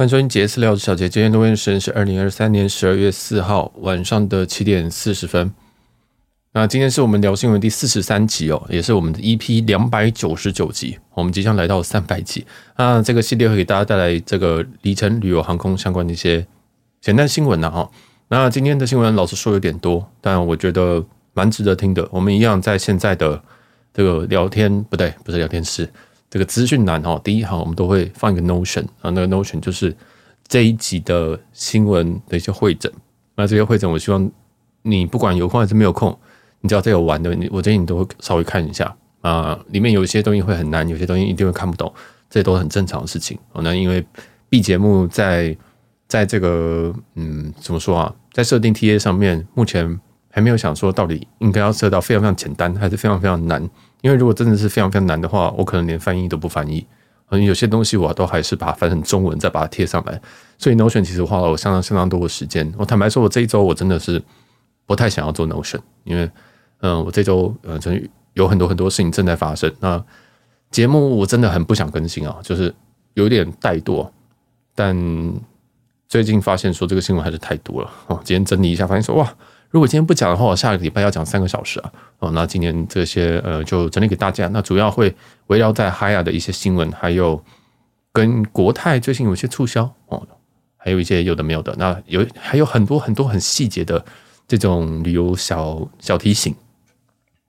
欢迎收听杰斯聊小杰，今天录音时间是二零二三年十二月四号晚上的七点四十分。那今天是我们聊新闻第四十三集哦，也是我们的 EP 两百九十九集，我们即将来到三百集。那这个系列会给大家带来这个里程旅游航空相关的一些简单新闻呢哈。那今天的新闻老实说有点多，但我觉得蛮值得听的。我们一样在现在的这个聊天不对，不是聊天室。这个资讯栏哦，第一行我们都会放一个 Notion 啊，那个 Notion 就是这一集的新闻的一些会诊。那这些会诊，我希望你不管有空还是没有空，你只要在有玩的，你我建议你都会稍微看一下啊。里面有一些东西会很难，有些东西一定会看不懂，这都很正常的事情。那因为 B 节目在在这个嗯怎么说啊，在设定 TA 上面，目前还没有想说到底应该要设到非常非常简单，还是非常非常难。因为如果真的是非常非常难的话，我可能连翻译都不翻译。嗯，有些东西我都还是把它翻成中文，再把它贴上来。所以 Notion 其实花了我相当相当多的时间。我坦白说，我这一周我真的是不太想要做 Notion，因为嗯，我这周呃真有很多很多事情正在发生。那节目我真的很不想更新啊，就是有点怠惰。但最近发现说这个新闻还是太多了哦。今天整理一下，发现说哇。如果今天不讲的话，我下个礼拜要讲三个小时啊！哦，那今天这些呃就整理给大家。那主要会围绕在 HYA 的一些新闻，还有跟国泰最近有一些促销哦，还有一些有的没有的。那有还有很多很多很细节的这种旅游小小提醒，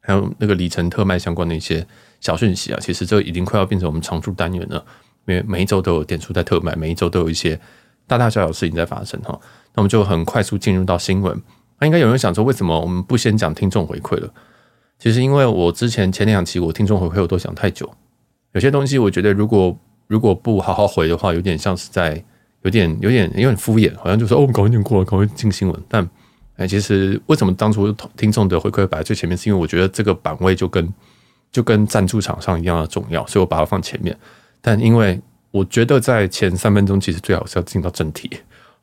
还有那个里程特卖相关的一些小讯息啊。其实这已经快要变成我们常驻单元了，因为每一周都有点数在特卖，每一周都有一些大大小小事情在发生哈。那我们就很快速进入到新闻。那应该有人想说，为什么我们不先讲听众回馈了？其实因为我之前前两期我听众回馈我都讲太久，有些东西我觉得如果如果不好好回的话，有点像是在有点有点有点敷衍，好像就说哦，搞一点过了，赶快进新闻。但哎，其实为什么当初听众的回馈摆在最前面，是因为我觉得这个版位就跟就跟赞助厂商一样的重要，所以我把它放前面。但因为我觉得在前三分钟，其实最好是要进到正题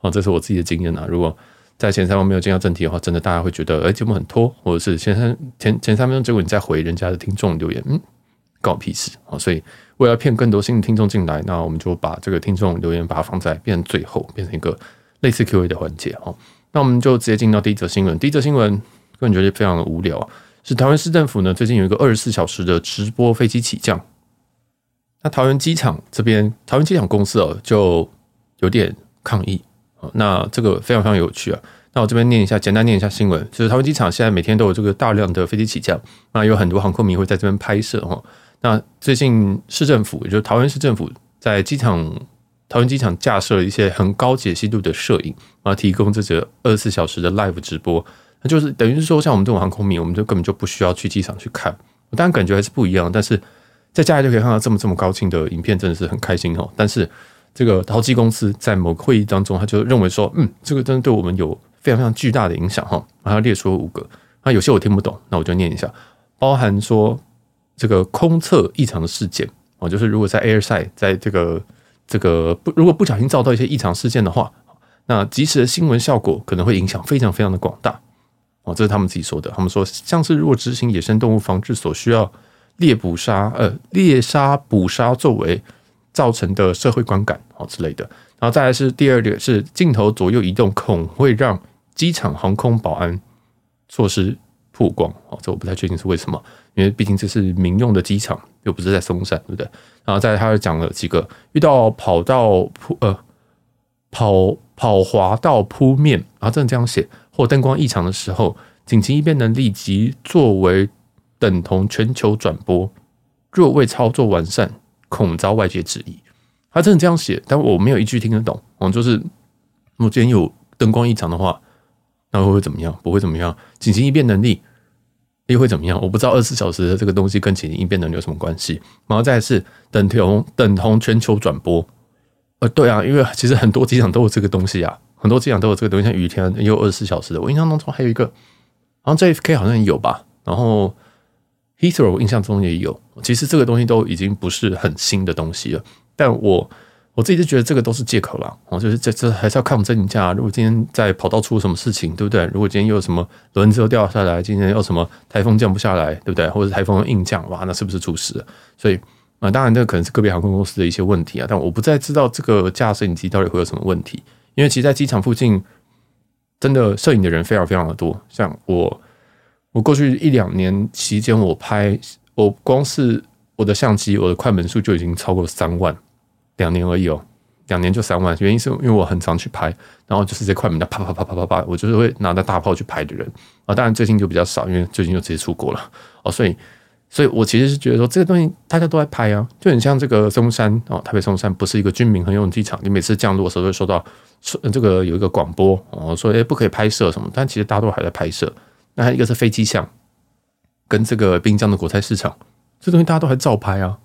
哦，这是我自己的经验啊。如果在前三分没有进到正题的话，真的大家会觉得，哎，节目很拖，或者是前三前前三分钟，结果你再回人家的听众留言，嗯，关我屁事啊！所以为了骗更多新的听众进来，那我们就把这个听众留言把它放在变成最后，变成一个类似 Q&A 的环节哦。那我们就直接进到第一则新闻。第一则新闻个人觉得非常的无聊，是桃园市政府呢最近有一个二十四小时的直播飞机起降。那桃园机场这边，桃园机场公司哦就有点抗议。那这个非常非常有趣啊！那我这边念一下，简单念一下新闻，就是桃园机场现在每天都有这个大量的飞机起降，那有很多航空迷会在这边拍摄哈。那最近市政府，也就是桃园市政府，在机场桃园机场架设了一些很高解析度的摄影，啊，提供这个二十四小时的 live 直播，那就是等于是说，像我们这种航空迷，我们就根本就不需要去机场去看，当然感觉还是不一样，但是在家里就可以看到这么这么高清的影片，真的是很开心哦。但是这个桃机公司在某个会议当中，他就认为说，嗯，这个真的对我们有非常非常巨大的影响哈。然后列出了五个，那有些我听不懂，那我就念一下，包含说这个空测异常的事件哦，就是如果在 airside 在这个这个不如果不小心遭到一些异常事件的话，那即时的新闻效果可能会影响非常非常的广大哦，这是他们自己说的。他们说，像是如果执行野生动物防治所需要猎捕杀呃猎杀捕杀作为。造成的社会观感哦之类的，然后再来是第二个是镜头左右移动，恐会让机场航空保安措施曝光哦，这我不太确定是为什么，因为毕竟这是民用的机场，又不是在松山，对不对？然后再来他又讲了几个遇到跑道铺呃跑跑滑道铺面，然后真的这样写或灯光异常的时候，紧急应变能力即作为等同全球转播，若未操作完善。恐遭外界质疑，他真的这样写，但我没有一句听得懂。哦，就是如果今天有灯光异常的话，那会会怎么样？不会怎么样。紧急应变能力又会怎么样？我不知道二十四小时的这个东西跟紧急应变能力有什么关系。然后再是等同等同全球转播。呃，对啊，因为其实很多机场都有这个东西啊，很多机场都有这个东西，像雨天也有二十四小时的。我印象当中还有一个，好像 JFK 好像也有吧。然后。Heathrow 印象中也有，其实这个东西都已经不是很新的东西了。但我我自己就觉得这个都是借口了，哦，就是这这还是要看我们真定价。如果今天在跑道出了什么事情，对不对？如果今天又有什么轮子又掉下来，今天又什么台风降不下来，对不对？或者台风硬降，哇，那是不是出事？所以啊，当然这可能是个别航空公司的一些问题啊，但我不再知道这个架摄影机到底会有什么问题，因为其实，在机场附近真的摄影的人非常非常的多。像我，我过去一两年期间，我拍我光是我的相机，我的快门数就已经超过三万，两年而已哦。两年就三万，原因是因为我很常去拍，然后就是这快门的啪啪啪啪啪啪，我就是会拿着大炮去拍的人啊。当然最近就比较少，因为最近就直接出国了哦。所以，所以我其实是觉得说，这个东西大家都在拍啊，就很像这个松山哦，台北松山不是一个军民合用机场，你每次降落的时候都会收到这个有一个广播哦，说诶不可以拍摄什么，但其实大家都还在拍摄。那还一个是飞机巷，跟这个滨江的国菜市场，这东西大家都还照拍啊。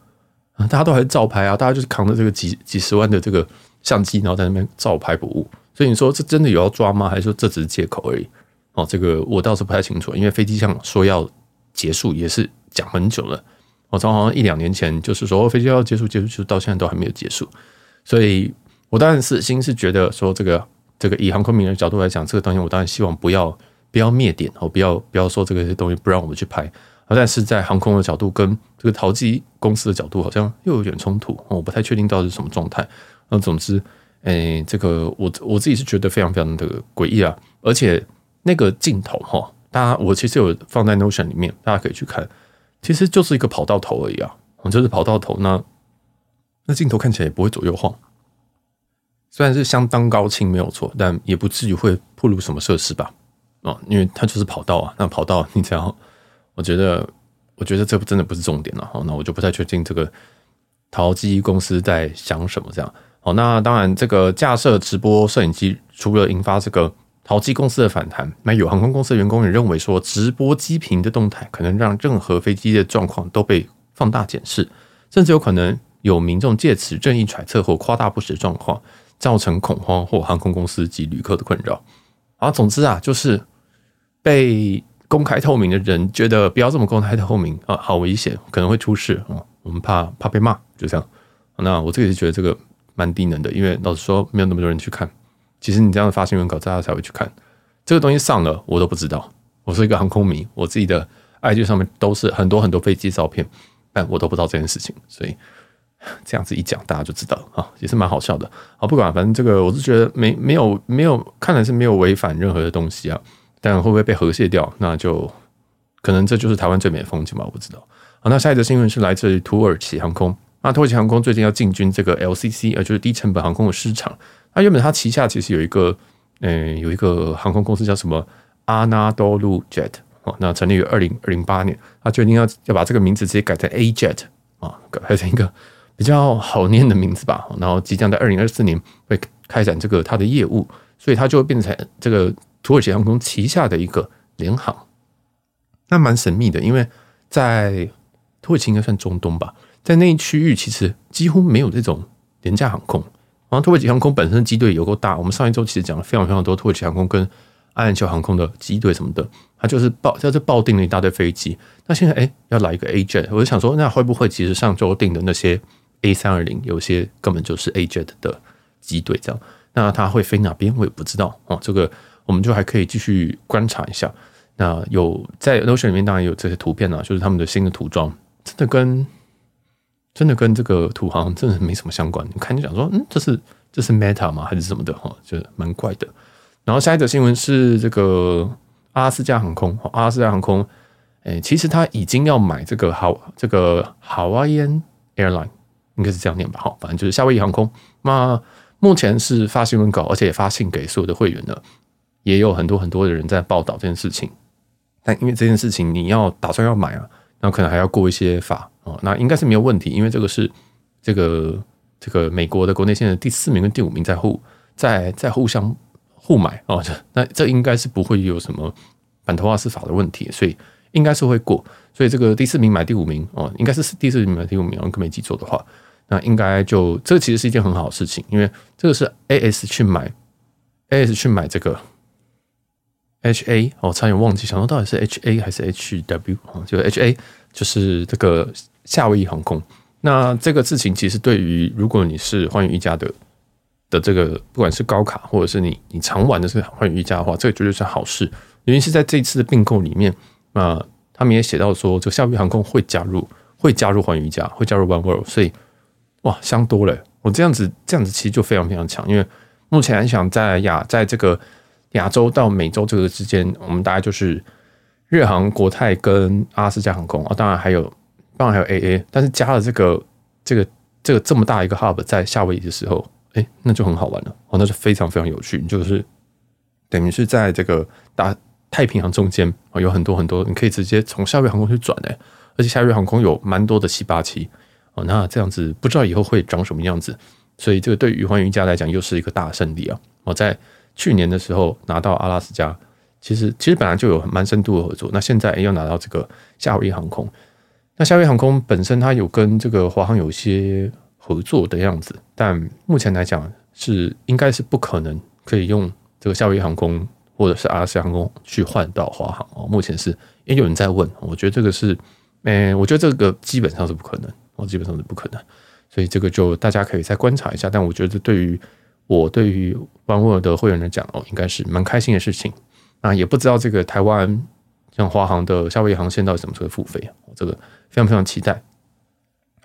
啊，大家都还照拍啊！大家就是扛着这个几几十万的这个相机，然后在那边照拍不误。所以你说这真的有要抓吗？还是说这只是借口而已？哦，这个我倒是不太清楚，因为飞机上说要结束也是讲很久了。我从好像一两年前就是说飞机要结束，结束，结束到现在都还没有结束。所以我当然是心是觉得说这个这个以航空迷人的角度来讲，这个东西我当然希望不要不要灭点哦，不要不要说这个东西不让我们去拍。但是在航空的角度跟这个淘机公司的角度好像又有点冲突，我不太确定到底是什么状态。那总之，诶，这个我我自己是觉得非常非常的诡异啊！而且那个镜头哈，大家我其实有放在 Notion 里面，大家可以去看，其实就是一个跑道头而已啊，就是跑道头。那那镜头看起来也不会左右晃，虽然是相当高清没有错，但也不至于会暴露什么设施吧？哦，因为它就是跑道啊，那跑道你只要。我觉得，我觉得这不真的不是重点了。好，那我就不太确定这个淘机公司在想什么。这样，好，那当然，这个架设直播摄影机除了引发这个淘机公司的反弹，那有航空公司的员工也认为说，直播机坪的动态可能让任何飞机的状况都被放大检视，甚至有可能有民众借此任意揣测或夸大不实状况，造成恐慌或航空公司及旅客的困扰。啊，总之啊，就是被。公开透明的人觉得不要这么公开透明啊，好危险，可能会出事啊。我们怕怕被骂，就这样。那我自己是觉得这个蛮低能的，因为老实说，没有那么多人去看。其实你这样的发新闻稿，大家才会去看。这个东西上了，我都不知道。我是一个航空迷，我自己的 IG 上面都是很多很多飞机照片，但我都不知道这件事情。所以这样子一讲，大家就知道啊，也是蛮好笑的。啊，不管反正这个，我是觉得没没有没有，看来是没有违反任何的东西啊。但会不会被核泄掉？那就可能这就是台湾最美的风景吧，我不知道。好，那下一则新闻是来自于土耳其航空。那土耳其航空最近要进军这个 LCC，呃，就是低成本航空的市场。那原本它旗下其实有一个，呃，有一个航空公司叫什么 Anadolu Jet。哦，那成立于二零零八年，他决定要要把这个名字直接改成 A Jet 啊，改成一个比较好念的名字吧。然后即将在二零二四年会开展这个它的业务，所以它就会变成这个。土耳其航空旗下的一个联航，那蛮神秘的，因为在土耳其应该算中东吧，在那一区域其实几乎没有这种廉价航空。然后土耳其航空本身的机队有够大，我们上一周其实讲了非常非常多土耳其航空跟阿联酋航空的机队什么的，它就是报在这报订了一大堆飞机。那现在哎要来一个 A Jet，我就想说，那会不会其实上周订的那些 A 三二零有些根本就是 A Jet 的机队这样？那它会飞哪边我也不知道哦，这个。我们就还可以继续观察一下。那有在 Notion 里面当然有这些图片啊，就是他们的新的涂装，真的跟真的跟这个土航真的没什么相关。你看就讲说，嗯，这是这是 Meta 吗？还是什么的？哈，就蛮怪的。然后下一则新闻是这个阿拉斯加航空，阿拉斯加航空，哎，其实他已经要买这个好这个 Hawaiian Airline，应该是这样念吧？哈，反正就是夏威夷航空。那目前是发新闻稿，而且也发信给所有的会员了。也有很多很多的人在报道这件事情，但因为这件事情你要打算要买啊，那可能还要过一些法哦，那应该是没有问题，因为这个是这个这个美国的国内线的第四名跟第五名在互在在互相互买啊哦，那这应该是不会有什么反托瓦斯法的问题，所以应该是会过，所以这个第四名买第五名哦，应该是第四名买第五名，如果没记错的话，那应该就这其实是一件很好的事情，因为这个是 AS 去买 AS 去买这个。H A 哦，差点忘记，想说到底是 H A 还是 H W 啊？就 H A 就是这个夏威夷航空。那这个事情其实对于如果你是寰宇一家的的这个，不管是高卡或者是你你常玩的是寰宇一家的话，这个绝对是好事。原因是在这一次的并购里面，那他们也写到说，这个夏威夷航空会加入会加入寰宇一家，会加入 One World，所以哇，香多了。我这样子这样子其实就非常非常强，因为目前来讲，在亚在这个亚洲到美洲这个之间，我们大概就是日航、国泰跟阿拉斯加航空啊，当然还有当然还有 AA，但是加了这个这个这个这么大一个 hub 在夏威夷的时候，哎，那就很好玩了哦，那就非常非常有趣，就是等于是在这个大太平洋中间啊，有很多很多你可以直接从夏威夷航空去转哎，而且夏威夷航空有蛮多的七八七。哦，那这样子不知道以后会长什么样子，所以这个对于寰宇一家来讲又是一个大胜利啊！我在去年的时候拿到阿拉斯加，其实其实本来就有蛮深度的合作，那现在又拿到这个夏威夷航空，那夏威夷航空本身它有跟这个华航有一些合作的样子，但目前来讲是应该是不可能可以用这个夏威夷航空或者是阿拉斯加航空去换到华航哦。目前是也有人在问，我觉得这个是，诶，我觉得这个基本上是不可能。哦，基本上是不可能，所以这个就大家可以再观察一下。但我觉得对于我对于万威尔的会员来讲，哦，应该是蛮开心的事情。那也不知道这个台湾像华航的夏威夷航线到底什么时候付费啊？这个非常非常期待。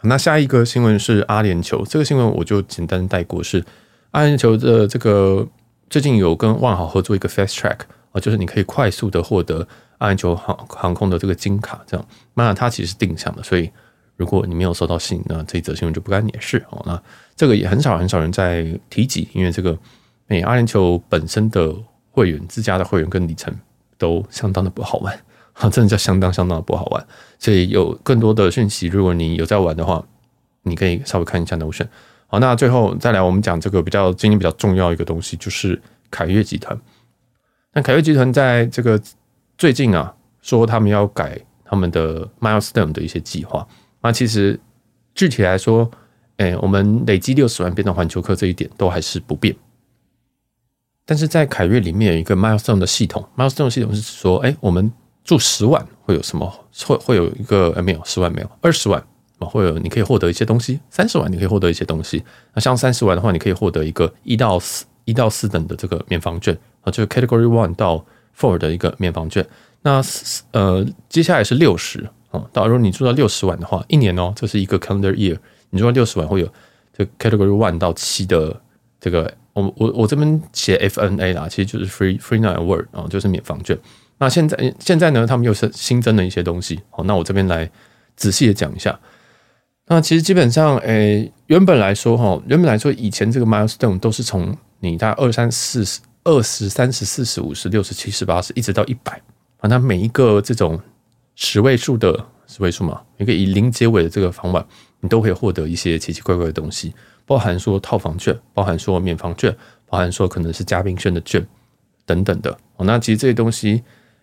那下一个新闻是阿联酋，这个新闻我就简单带过，是阿联酋的这个最近有跟万豪合作一个 fast track 啊，就是你可以快速的获得阿联酋航航空的这个金卡，这样。那它其实是定向的，所以。如果你没有收到信，那这一则新闻就不干你的事哦。那这个也很少很少人在提及，因为这个诶，阿联酋本身的会员自家的会员跟里程都相当的不好玩啊，真的叫相当相当的不好玩。所以有更多的讯息，如果你有在玩的话，你可以稍微看一下 Notion。好，那最后再来我们讲这个比较今天比较重要一个东西，就是凯悦集团。那凯悦集团在这个最近啊，说他们要改他们的 Milestone 的一些计划。那其实具体来说，哎，我们累积六十万变成环球客这一点都还是不变。但是在凯悦里面有一个 milestone 的系统，milestone 系统是说，哎，我们住十万会有什么？会会有一个没有十万没有二十万啊，会有你可以获得一些东西。三十万你可以获得一些东西。那像三十万的话，你可以获得一个一到四一到四等的这个免房券啊，就是 category one 到 four 的一个免房券。那呃，接下来是六十。啊，到时候你住到六十万的话，一年哦，这是一个 calendar year，你说六十万会有这 category one 到七的这个，我我我这边写 FNA 啦，其实就是 free free night award 啊，就是免房券。那现在现在呢，他们又是新增了一些东西。好，那我这边来仔细的讲一下。那其实基本上，诶，原本来说哈，原本来说以前这个 milestone 都是从你大概二三四十、二十三十、四十、五十、六十、七十、八十，一直到一百啊，那每一个这种。十位数的十位数嘛，一个以零结尾的这个房晚，你都可以获得一些奇奇怪怪的东西，包含说套房券，包含说免房券，包含说可能是嘉宾券的券等等的。哦，那其实这些东西，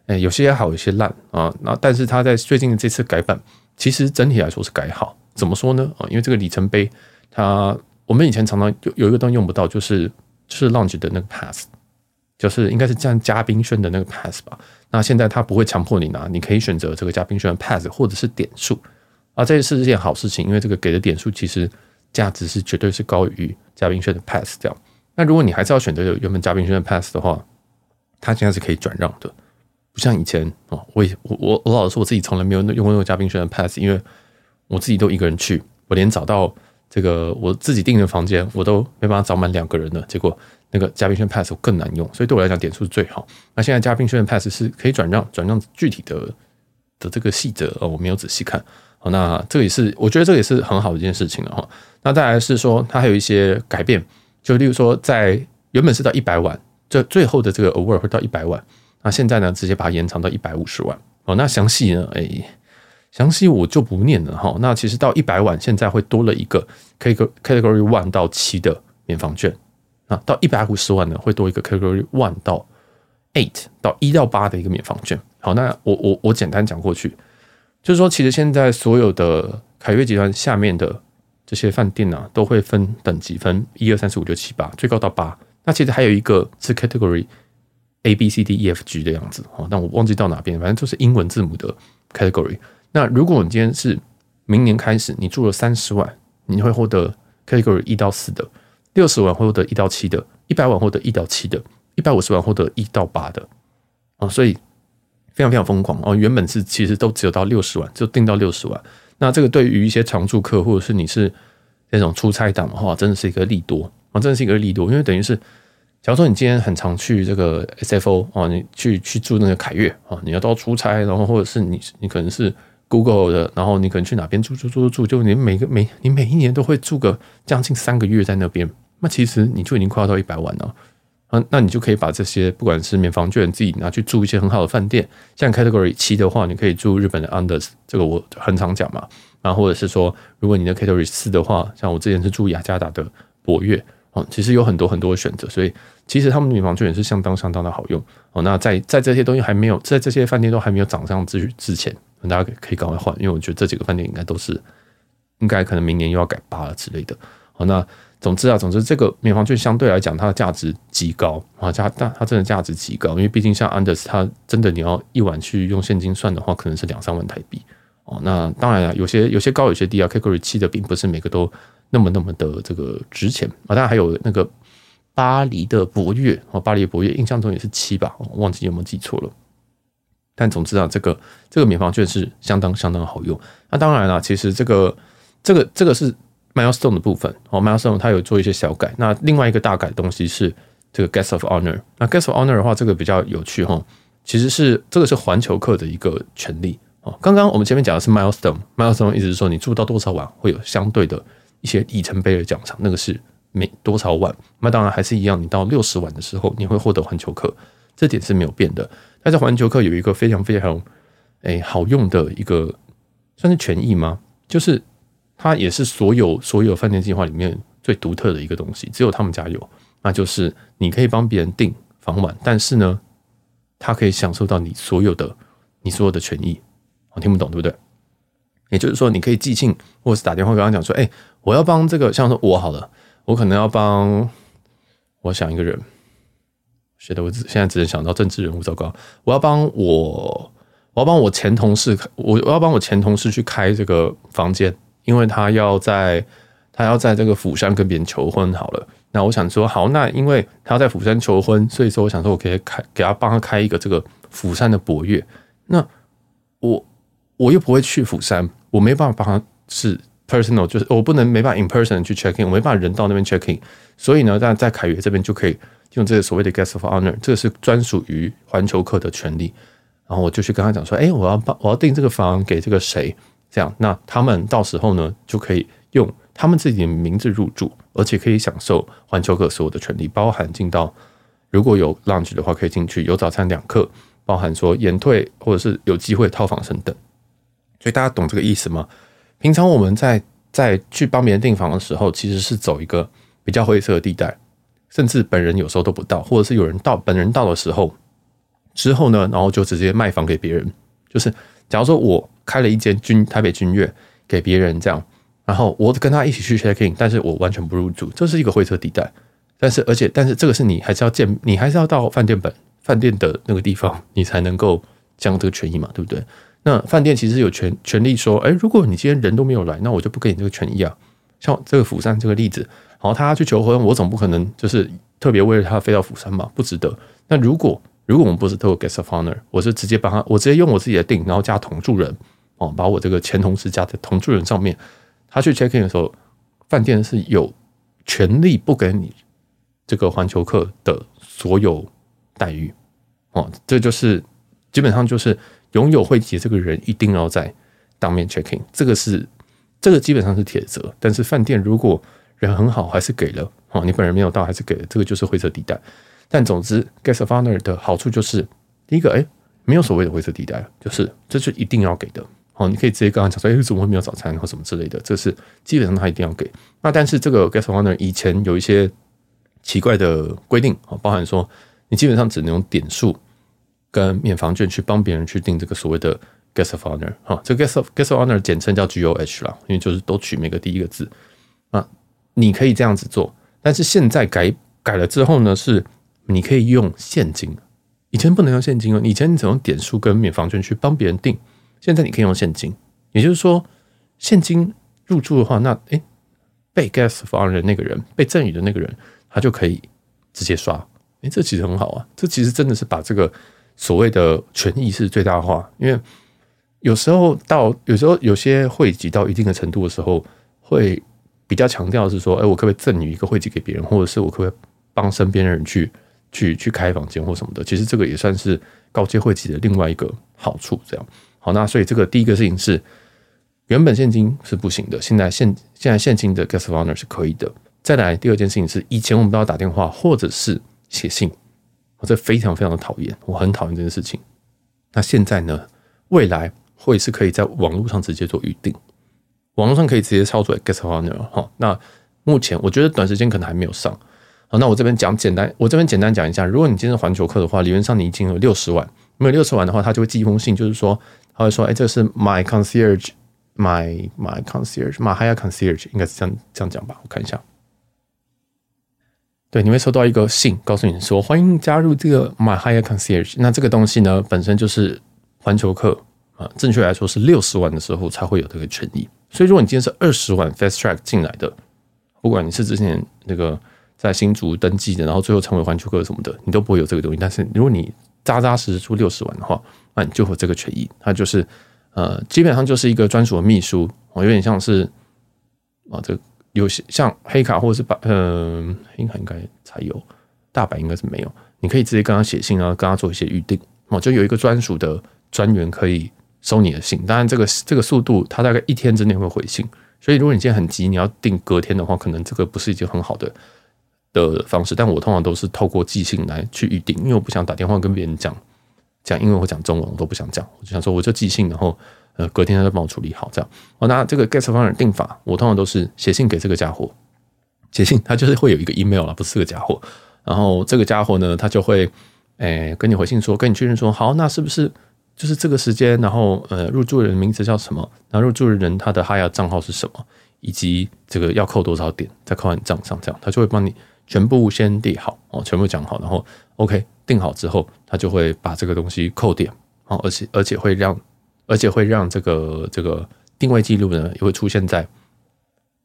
哎，有些好，有些烂啊。那但是它在最近的这次改版，其实整体来说是改好。怎么说呢？啊，因为这个里程碑，它我们以前常常有有一个东西用不到，就是就是 lounge 的那个 pass。就是应该是这样嘉宾券的那个 pass 吧。那现在他不会强迫你拿，你可以选择这个嘉宾券的 pass 或者是点数啊，这是一件好事情，因为这个给的点数其实价值是绝对是高于嘉宾券的 pass 这样。那如果你还是要选择原本嘉宾券的 pass 的话，它现在是可以转让的，不像以前哦。我我我我老实说，我自己从来没有用过那个嘉宾券的 pass，因为我自己都一个人去，我连找到这个我自己订的房间我都没办法找满两个人的结果。那个嘉宾券 pass 更难用，所以对我来讲点数是最好。那现在嘉宾券 pass 是可以转让，转让具体的的这个细则哦，我没有仔细看。好，那这个也是我觉得这也是很好的一件事情了哈。那再来是说它还有一些改变，就例如说在原本是到一百万，这最后的这个 award 会到一百万，那现在呢直接把它延长到一百五十万。哦，那详细呢？哎，详细我就不念了哈。那其实到一百万现在会多了一个 category one 到七的免房券。啊，到一百五十万呢，会多一个 category one 到 eight 到一到八的一个免房券。好，那我我我简单讲过去，就是说，其实现在所有的凯悦集团下面的这些饭店啊，都会分等级，分一二三四五六七八，最高到八。那其实还有一个是 category A B C D E F G 的样子啊，但我忘记到哪边，反正就是英文字母的 category。那如果你今天是明年开始，你住了三十万，你会获得 category 一到四的。六十万获得一到七的，一百万获得一到七的，一百五十万获得一到八的，啊，所以非常非常疯狂哦。原本是其实都只有到六十万，就定到六十万。那这个对于一些常住客，或者是你是那种出差党的话，真的是一个利多啊，真的是一个利多，因为等于是，假如说你今天很常去这个 SFO 啊，你去去住那个凯悦啊，你要到出差，然后或者是你你可能是 Google 的，然后你可能去哪边住住住住住，就你每个每你每一年都会住个将近三个月在那边，那其实你就已经快要到一百万了。啊，那你就可以把这些，不管是免房券，自己拿去住一些很好的饭店，像 Category 七的话，你可以住日本的 Andaz，这个我很常讲嘛。然后或者是说，如果你的 Category 四的话，像我之前是住雅加达的博悦，哦，其实有很多很多的选择，所以其实他们的免房券也是相当相当的好用。哦，那在在这些东西还没有，在这些饭店都还没有涨上之之前，大家可以赶快换，因为我觉得这几个饭店应该都是，应该可能明年又要改八了之类的。好，那。总之啊，总之这个免房券相对来讲，它的价值极高啊，价但它真的价值极高，因为毕竟像安德斯它真的你要一晚去用现金算的话，可能是两三万台币哦。那当然了，有些有些高，有些低啊。Category 七的并不是每个都那么那么的这个值钱啊。当然还有那个巴黎的博悦哦，巴黎的博悦印象中也是七吧，我忘记有没有记错了。但总之啊，这个这个免房券是相当相当好用。那当然了，其实这个这个这个是。Milestone 的部分哦，Milestone 它有做一些小改。那另外一个大改的东西是这个 Guest of Honor。那 Guest of Honor 的话，这个比较有趣哈，其实是这个是环球客的一个权利哦。刚刚我们前面讲的是 Milestone，Milestone 意思是说你住到多少晚会有相对的一些里程碑的奖赏，那个是每多少万。那当然还是一样，你到六十万的时候，你会获得环球客，这点是没有变的。但是环球客有一个非常非常诶好用的一个算是权益吗？就是。它也是所有所有饭店计划里面最独特的一个东西，只有他们家有，那就是你可以帮别人订房晚，但是呢，他可以享受到你所有的你所有的权益。我听不懂对不对？也就是说，你可以寄信或是打电话跟他讲说，哎，我要帮这个，像说我好了，我可能要帮，我想一个人，觉得我只现在只能想到政治人物，糟糕，我要帮我，我要帮我前同事，我我要帮我前同事去开这个房间。因为他要在，他要在这个釜山跟别人求婚好了。那我想说，好，那因为他要在釜山求婚，所以说我想说，我可以开给他帮他开一个这个釜山的博悦。那我我又不会去釜山，我没办法帮他是 personal，就是我不能没办法 in person 去 check in，我没办法人到那边 check in。所以呢，但在凯悦这边就可以用这个所谓的 guest of honor，这个是专属于环球客的权利。然后我就去跟他讲说，哎，我要帮我要订这个房给这个谁。这样，那他们到时候呢，就可以用他们自己的名字入住，而且可以享受环球客所有的权利，包含进到如果有 lounge 的话，可以进去，有早餐两客，包含说延退或者是有机会套房等等。所以大家懂这个意思吗？平常我们在在去帮别人订房的时候，其实是走一个比较灰色的地带，甚至本人有时候都不到，或者是有人到，本人到的时候之后呢，然后就直接卖房给别人，就是。假如说我开了一间君台北君悦给别人这样，然后我跟他一起去 check in，但是我完全不入住，这是一个灰色地带。但是而且但是这个是你还是要见，你还是要到饭店本饭店的那个地方，你才能够将这个权益嘛，对不对？那饭店其实有权权利说，哎，如果你今天人都没有来，那我就不给你这个权益啊。像这个釜山这个例子，好，他去求婚，我总不可能就是特别为了他飞到釜山嘛，不值得。那如果如果我们不是透过 guest of honor，我是直接帮他，我直接用我自己的订，然后加同住人哦，把我这个前同事加在同住人上面。他去 check in 的时候，饭店是有权利不给你这个环球客的所有待遇哦。这就是基本上就是拥有会籍这个人一定要在当面 checking，这个是这个基本上是铁则。但是饭店如果人很好，还是给了哦，你本人没有到，还是给了，这个就是灰色地带。但总之，Guest of Honor 的好处就是，第一个，哎，没有所谓的灰色地带，就是这是一定要给的。哦，你可以直接跟他讲说，哎，怎么会没有早餐或什么之类的，这是基本上他一定要给。那但是这个 Guest of Honor 以前有一些奇怪的规定，包含说你基本上只能用点数跟免房券去帮别人去订这个所谓的 Guest of Honor。哈，这个 Guest of Guest of Honor 简称叫 GOH 啦，因为就是都取每个第一个字。啊，你可以这样子做，但是现在改改了之后呢，是。你可以用现金，以前不能用现金哦。以前你只用点数跟免房券去帮别人订，现在你可以用现金。也就是说，现金入住的话，那诶，被 guest of honor 的那个人，被赠与的那个人，他就可以直接刷。诶，这其实很好啊。这其实真的是把这个所谓的权益是最大化，因为有时候到有时候有些汇集到一定的程度的时候，会比较强调是说，哎，我可不可以赠予一个会籍给别人，或者是我可不可以帮身边的人去去去开房间或什么的？其实这个也算是高阶会籍的另外一个好处。这样好，那所以这个第一个事情是，原本现金是不行的，现在现现在现金的 guest of honor 是可以的。再来第二件事情是，以前我们都要打电话或者是写信，这非常非常的讨厌，我很讨厌这件事情。那现在呢？未来会是可以在网络上直接做预定，网络上可以直接操作 guest of honor 哈。那目前我觉得短时间可能还没有上。好，那我这边讲简单，我这边简单讲一下，如果你今天是环球客的话，理论上你已经有六十万，没有六十万的话，他就会寄一封信，就是说他会说，哎，这是 my concierge，my my concierge，my Hyatt concierge，应该是这样这样讲吧？我看一下。对，你会收到一个信，告诉你说欢迎加入这个 My Hyatt Concierge。那这个东西呢，本身就是环球客啊，正确来说是六十万的时候才会有这个权益。所以，如果你今天是二十万 Fast Track 进来的，不管你是之前那个在新竹登记的，然后最后成为环球客什么的，你都不会有这个东西。但是，如果你扎扎实实出六十万的话，那你就有这个权益。它就是呃，基本上就是一个专属的秘书，哦，有点像是啊这个。有些像黑卡或者是白，嗯、呃，黑卡应该才有，大白应该是没有。你可以直接跟他写信，啊跟他做一些预定哦，就有一个专属的专员可以收你的信。当然，这个这个速度，他大概一天之内会回信。所以，如果你今天很急，你要定隔天的话，可能这个不是一件很好的的方式。但我通常都是透过寄信来去预定，因为我不想打电话跟别人讲讲英文或讲中文，我都不想讲。我就想说，我就寄信，然后。呃，隔天他就帮我处理好，这样。哦，那这个 guest of honor 订法，我通常都是写信给这个家伙，写信，他就是会有一个 email 啦，不是个家伙。然后这个家伙呢，他就会，诶、跟你回信说，跟你确认说，好，那是不是就是这个时间？然后，呃，入住人名字叫什么？然后入住人他的 Hyatt 账号是什么？以及这个要扣多少点，再扣在你账上，这样他就会帮你全部先列好，哦，全部讲好，然后 OK 订好之后，他就会把这个东西扣点，哦，而且而且会让。而且会让这个这个定位记录呢，也会出现在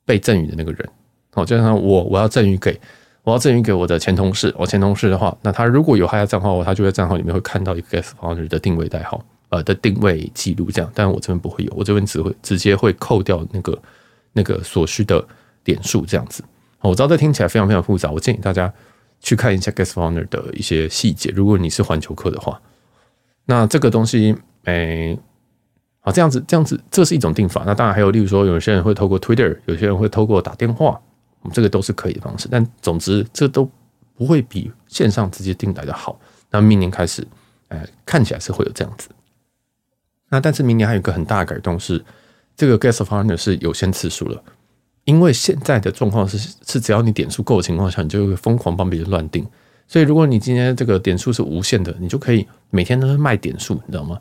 被赠予的那个人。好，就像我我要赠予给我要赠予给我的前同事，我前同事的话，那他如果有他的账号，他就在账号里面会看到一个 guest owner 的定位代号，呃的定位记录这样。但我这边不会有，我这边只会直接会扣掉那个那个所需的点数这样子。我知道这听起来非常非常复杂，我建议大家去看一下 guest owner 的一些细节。如果你是环球客的话，那这个东西，诶。好，这样子，这样子，这是一种订法。那当然还有，例如说，有些人会透过 Twitter，有些人会透过打电话，这个都是可以的方式。但总之，这都不会比线上直接订来的好。那明年开始，哎，看起来是会有这样子。那但是明年还有一个很大的改动是，这个 Guest of Honor 是有限次数了。因为现在的状况是，是只要你点数够的情况下，你就会疯狂帮别人乱订。所以如果你今天这个点数是无限的，你就可以每天都是卖点数，你知道吗？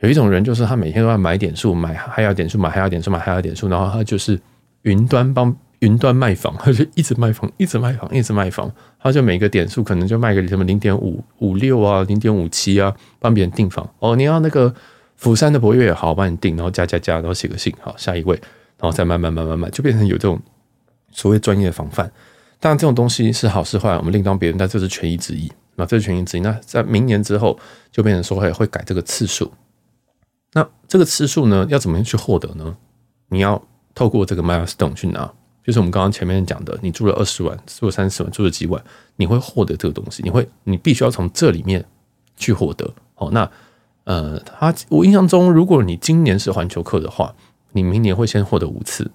有一种人，就是他每天都要买点数，买还要点数，买还要点数，买还要点数，然后他就是云端帮云端卖房，他就一直卖房，一直卖房，一直卖房，他就每个点数可能就卖个什么零点五五六啊，零点五七啊，帮别人订房。哦，你要那个釜山的博悦好，帮你订，然后加加加，然后写个信，好，下一位，然后再慢慢慢慢慢，就变成有这种所谓专业防范。当然，这种东西是好是坏，我们另当别论，但这是权益之一，那这是权益之一。那在明年之后，就变成说会会改这个次数。那这个次数呢，要怎么样去获得呢？你要透过这个 milestone 去拿，就是我们刚刚前面讲的，你住了二十万，住了三十万，住了几万，你会获得这个东西，你会，你必须要从这里面去获得。哦，那呃，他我印象中，如果你今年是环球客的话，你明年会先获得五次。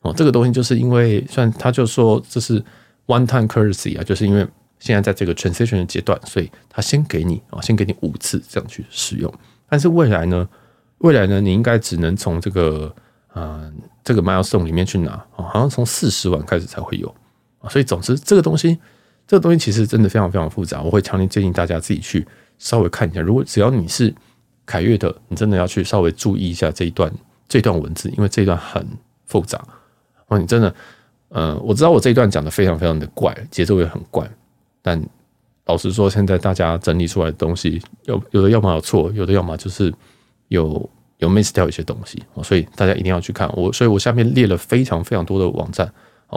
哦，这个东西就是因为算他就说这是 one time courtesy 啊，就是因为现在在这个 transition 的阶段，所以他先给你啊，先给你五次这样去使用。但是未来呢？未来呢？你应该只能从这个呃这个 milestone 里面去拿啊，好像从四十万开始才会有啊。所以总之，这个东西，这个东西其实真的非常非常复杂。我会强烈建议大家自己去稍微看一下。如果只要你是凯越的，你真的要去稍微注意一下这一段这段文字，因为这一段很复杂哦。你真的，呃，我知道我这一段讲的非常非常的怪，节奏也很怪，但。老实说，现在大家整理出来的东西，有有的要么有错，有的要么就是有有 miss 掉一些东西，所以大家一定要去看我。所以我下面列了非常非常多的网站，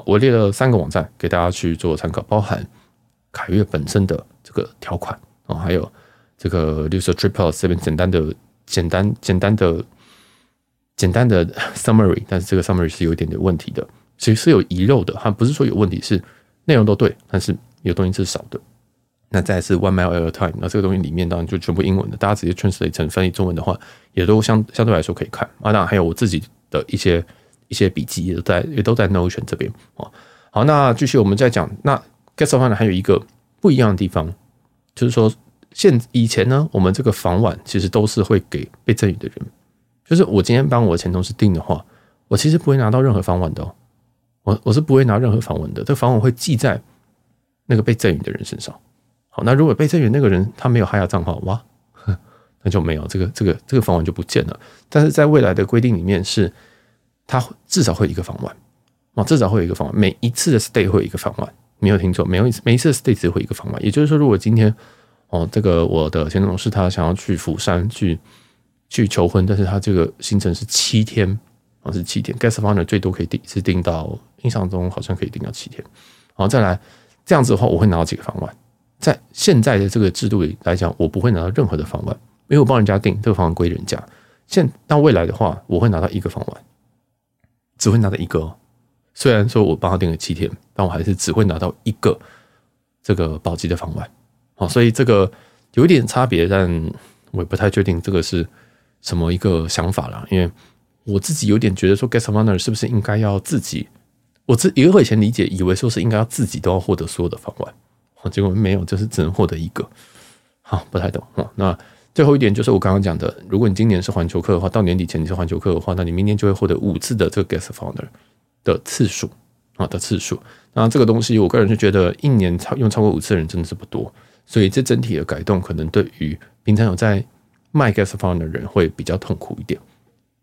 我列了三个网站给大家去做参考，包含凯悦本身的这个条款啊，还有这个绿色 Trip Plus 这边简单的简单简单的简单的 summary，但是这个 summary 是有一点点问题的，其实是有遗漏的，它不是说有问题，是内容都对，但是有东西是少的。那再是 one mile at a time，那这个东西里面当然就全部英文的，大家直接 translate 成翻译中文的话，也都相相对来说可以看啊。当然还有我自己的一些一些笔记也在也都在 Notion 这边哦。好，那继续我们再讲，那 Guest of Honor 还有一个不一样的地方，就是说现以前呢，我们这个房晚其实都是会给被赠予的人，就是我今天帮我的前同事订的话，我其实不会拿到任何房晚的哦，我我是不会拿任何房晚的，这个房晚会记在那个被赠予的人身上。那如果被赠予那个人他没有 Hyatt 账号，哇，那就没有这个这个这个房晚就不见了。但是在未来的规定里面是，他至少会有一个房晚，哦，至少会有一个房晚，每一次的 stay 会有一个房晚，没有听错，每一次每一次的 stay 只会有一个房晚。也就是说，如果今天哦，这个我的前同事他想要去釜山去去求婚，但是他这个行程是七天，哦，是七天，guest of honor 最多可以订是订到，印象中好像可以订到七天。好，再来这样子的话，我会拿到几个房晚。在现在的这个制度里来讲，我不会拿到任何的房晚，因为我帮人家订这个房晚归人家。现到未来的话，我会拿到一个房晚，只会拿到一个。哦虽然说我帮他订了七天，但我还是只会拿到一个这个保级的房晚。好，所以这个有一点差别，但我也不太确定这个是什么一个想法啦。因为我自己有点觉得说，guest of honor 是不是应该要自己？我自因为我以前理解以为说是应该要自己都要获得所有的房晚。结果没有，就是只能获得一个，好，不太懂。那最后一点就是我刚刚讲的，如果你今年是环球客的话，到年底前你是环球客的话，那你明年就会获得五次的这个 guest of honor 的次数啊的次数。那这个东西，我个人是觉得一年超用超过五次的人真的是不多，所以这整体的改动可能对于平常有在卖 guest of honor 的人会比较痛苦一点，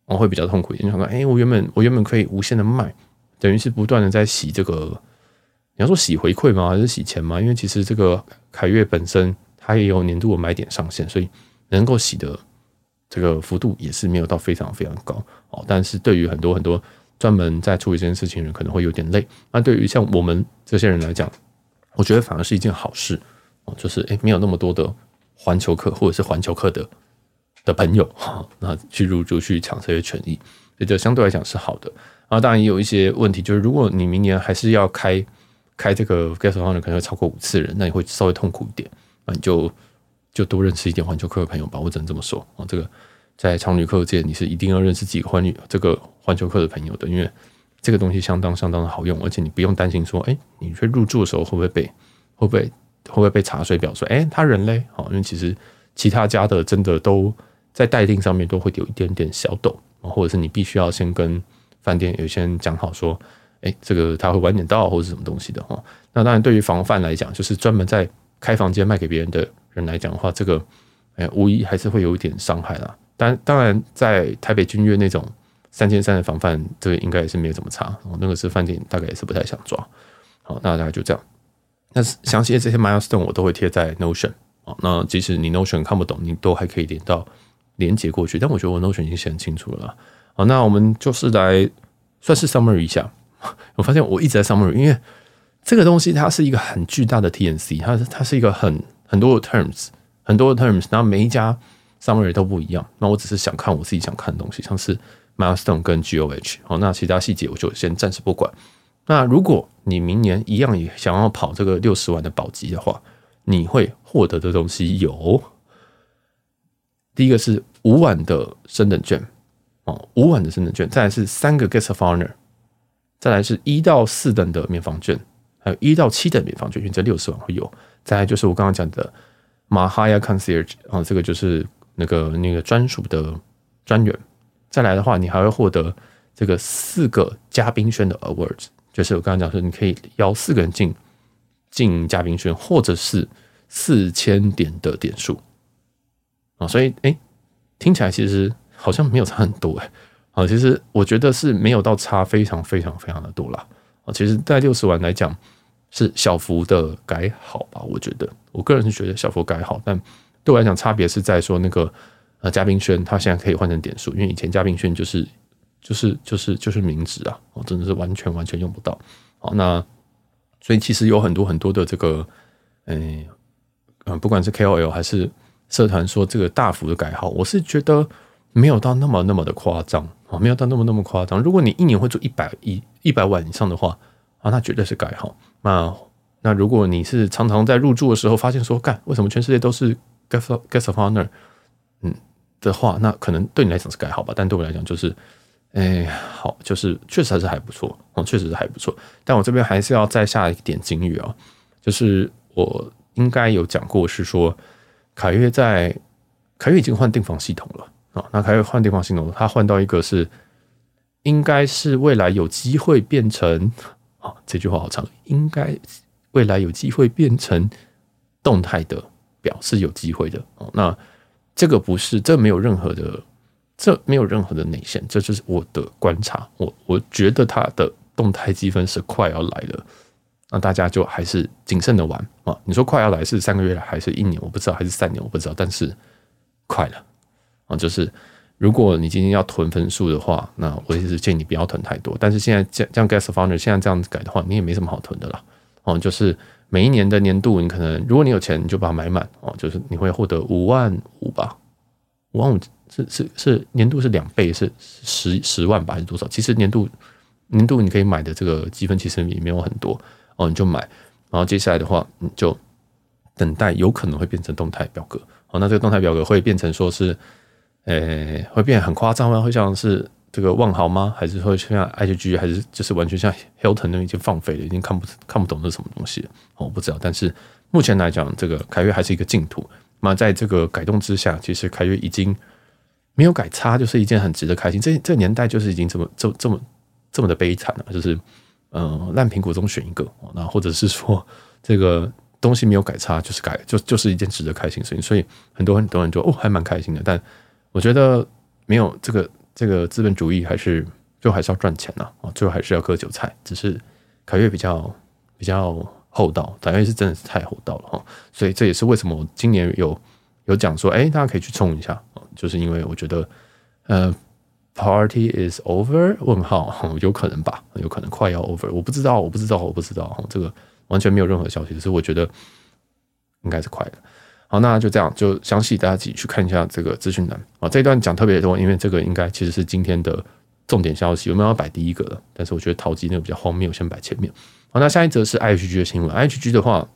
我会比较痛苦一点。想说，哎，我原本我原本可以无限的卖，等于是不断的在洗这个。你要说洗回馈吗？还是洗钱吗？因为其实这个凯悦本身它也有年度的买点上限，所以能够洗的这个幅度也是没有到非常非常高哦。但是对于很多很多专门在处理这件事情的人，可能会有点累。那对于像我们这些人来讲，我觉得反而是一件好事哦。就是诶，没有那么多的环球客或者是环球客的的朋友哈，那去入住去抢这些权益，所以这相对来讲是好的。啊，当然也有一些问题，就是如果你明年还是要开。开这个 guest honor 可能会超过五次人，那你会稍微痛苦一点，那你就就多认识一点环球客的朋友吧，我只能这么说啊。这个在常旅客界，你是一定要认识几个环旅这个环球客的朋友的，因为这个东西相当相当的好用，而且你不用担心说，哎，你去入住的时候会不会被会不会会不会被查水表说，哎，他人嘞？好，因为其实其他家的真的都在待定上面都会有一点点小抖，或者是你必须要先跟饭店有先讲好说。哎，这个他会晚点到，或者是什么东西的哈。那当然，对于防范来讲，就是专门在开房间卖给别人的人来讲的话，这个哎，无疑还是会有一点伤害啦。但当然，在台北君悦那种三千三的防范，这个应该也是没有怎么差。那个是饭店大概也是不太想抓。好，那大概就这样。那详细的这些 milestone 我都会贴在 Notion。哦，那即使你 Notion 看不懂，你都还可以连到连接过去。但我觉得我 Notion 已经写很清楚了。好，那我们就是来算是 summary 一下。我发现我一直在 summary，因为这个东西它是一个很巨大的 TNC，它是它是一个很很多的 terms，很多的 terms，然后每一家 summary 都不一样。那我只是想看我自己想看的东西，像是 milestone 跟 GOH。好，那其他细节我就先暂时不管。那如果你明年一样也想要跑这个六十万的保级的话，你会获得的东西有第一个是五万的升等券哦，五万的升等券，再来是三个 guest of honor。再来是一到四等的免房券，还有一到七等免房券，因为这六十万会有。再来就是我刚刚讲的 Hyatt Concierge 啊，这个就是那个那个专属的专员。再来的话，你还会获得这个四个嘉宾圈的 Awards，就是我刚刚讲说，你可以邀四个人进进嘉宾圈，或者是四千点的点数啊。所以哎，听起来其实好像没有差很多哎。啊，其实我觉得是没有到差非常非常非常的多啦。啊，其实，在六十万来讲是小幅的改好吧？我觉得，我个人是觉得小幅改好，但对我来讲，差别是在说那个呃嘉宾轩，它现在可以换成点数，因为以前嘉宾轩就是就是就是就是名值啊，我真的是完全完全用不到。好，那所以其实有很多很多的这个，嗯、嗯，不管是 KOL 还是社团说这个大幅的改好，我是觉得没有到那么那么的夸张啊，没有到那么那么夸张。如果你一年会做一百一一百万以上的话啊，那绝对是改好。那那如果你是常常在入住的时候发现说，干为什么全世界都是 guest of, guest of honor，嗯的话，那可能对你来讲是改好吧，但对我来讲就是，哎，好，就是确实还是还不错哦，确实是还不错。但我这边还是要再下一点警语啊，就是我应该有讲过是说。凯悦在凯悦已经换订房系统了啊，那凯悦换订房系统，它换到一个是应该是未来有机会变成啊，这句话好长，应该未来有机会变成动态的表是有机会的哦。那这个不是，这没有任何的，这没有任何的内线，这就是我的观察。我我觉得它的动态积分是快要来了。那大家就还是谨慎的玩啊！你说快要来是三个月还是一年？我不知道，还是三年我不知道。但是快了啊！就是如果你今天要囤分数的话，那我也是建议你不要囤太多。但是现在这样这样 Guest of Honor 现在这样子改的话，你也没什么好囤的了哦。就是每一年的年度，你可能如果你有钱，你就把它买满哦。就是你会获得五万五吧？五万五是是是年度是两倍，是十十万吧？还是多少？其实年度年度你可以买的这个积分其实也没有很多。哦，你就买，然后接下来的话，你就等待，有可能会变成动态表格。哦，那这个动态表格会变成说是，呃，会变很夸张吗？会像是这个万豪吗？还是会像 I G G，还是就是完全像 Hilton 那已经放飞了，已经看不看不懂是什么东西了？我不知道。但是目前来讲，这个凯悦还是一个净土。那在这个改动之下，其实凯悦已经没有改差，就是一件很值得开心。这这年代就是已经这么这这么这么的悲惨了，就是。嗯，烂苹果中选一个，那或者是说这个东西没有改差，就是改就就是一件值得开心的事情，所以很多很多人就哦还蛮开心的。但我觉得没有这个这个资本主义还是最后还是要赚钱呐，啊，最后还是要割韭菜。只是凯越比较比较厚道，凯越是真的是太厚道了哈，所以这也是为什么我今年有有讲说，哎，大家可以去冲一下，就是因为我觉得，呃。Party is over？问号，有可能吧，有可能快要 over。我不知道，我不知道，我不知道。这个完全没有任何消息，只是我觉得应该是快的。好，那就这样，就详细大家自己去看一下这个资讯栏啊。这一段讲特别多，因为这个应该其实是今天的重点消息，我们要摆第一个了。但是我觉得淘机那个比较荒谬，先摆前面。好，那下一则是 IHG 的新闻。IHG 的话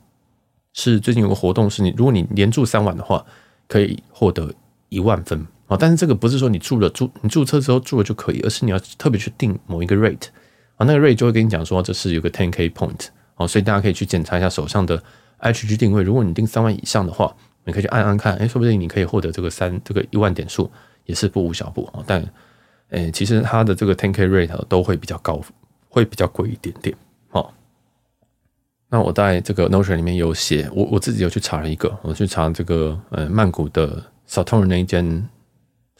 是最近有个活动，是你如果你连住三晚的话，可以获得一万分。啊，但是这个不是说你住了住你注册之后住了就可以，而是你要特别去定某一个 rate 啊，那个 rate 就会跟你讲说这是有个 ten k point 啊，所以大家可以去检查一下手上的 IHG 定位，如果你定三万以上的话，你可以去按按看，哎，说不定你可以获得这个三这个一万点数，也是不无小补啊。但诶，其实它的这个 ten k rate 都会比较高，会比较贵一点点。好，那我在这个 Notion 里面有写，我我自己有去查了一个，我去查这个呃曼谷的 Satorn 那一间。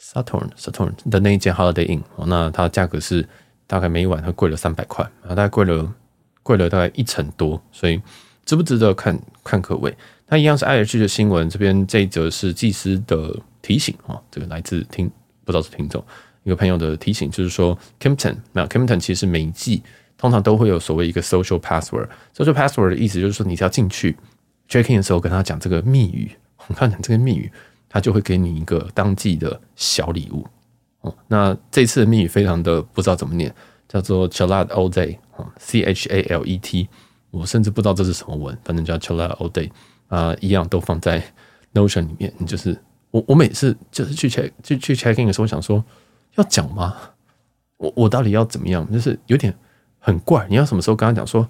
Saturn Saturn 的那一间 Holiday Inn，那它价格是大概每一晚会贵了三百块啊，大概贵了贵了大概一成多，所以值不值得看看各位？那一样是 I H 的新闻，这边这一则是技师的提醒啊，这个来自听不知道是听众一个朋友的提醒，就是说 Kimpton 那 Kimpton 其实每一季通常都会有所谓一个 social password，social password 的意思就是说你只要进去 check in 的时候跟他讲这个密语，我看讲这个密语。他就会给你一个当季的小礼物哦。那这次的密语非常的不知道怎么念，叫做 Chalet all day 啊，C H A L E T。我甚至不知道这是什么文，反正叫 Chalet all day 啊，一样都放在 Notion 里面。你就是我，我每次就是去 check 去去 checking 的时候，想说要讲吗？我我到底要怎么样？就是有点很怪。你要什么时候跟他讲说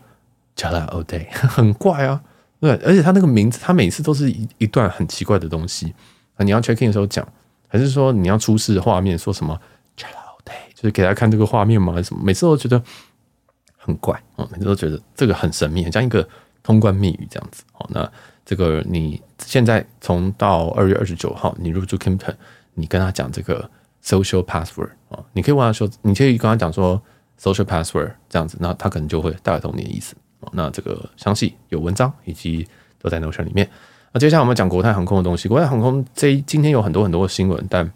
Chalet all day？很怪啊，对，而且他那个名字，他每次都是一一段很奇怪的东西。你要 checking 的时候讲，还是说你要出示画面，说什么 Chalet day，就是给他看这个画面吗？还是什么？每次都觉得很怪哦，每次都觉得这个很神秘，很像一个通关密语这样子哦。那这个你现在从到二月二十九号，你入住 Kimpton，你跟他讲这个 social password 啊，你可以问他说，你可以跟他讲说 social password 这样子，那他可能就会大概懂你的意思。那这个详细有文章以及都在 Notion 里面。那接下来我们讲国泰航空的东西。国泰航空这今天有很多很多的新闻，但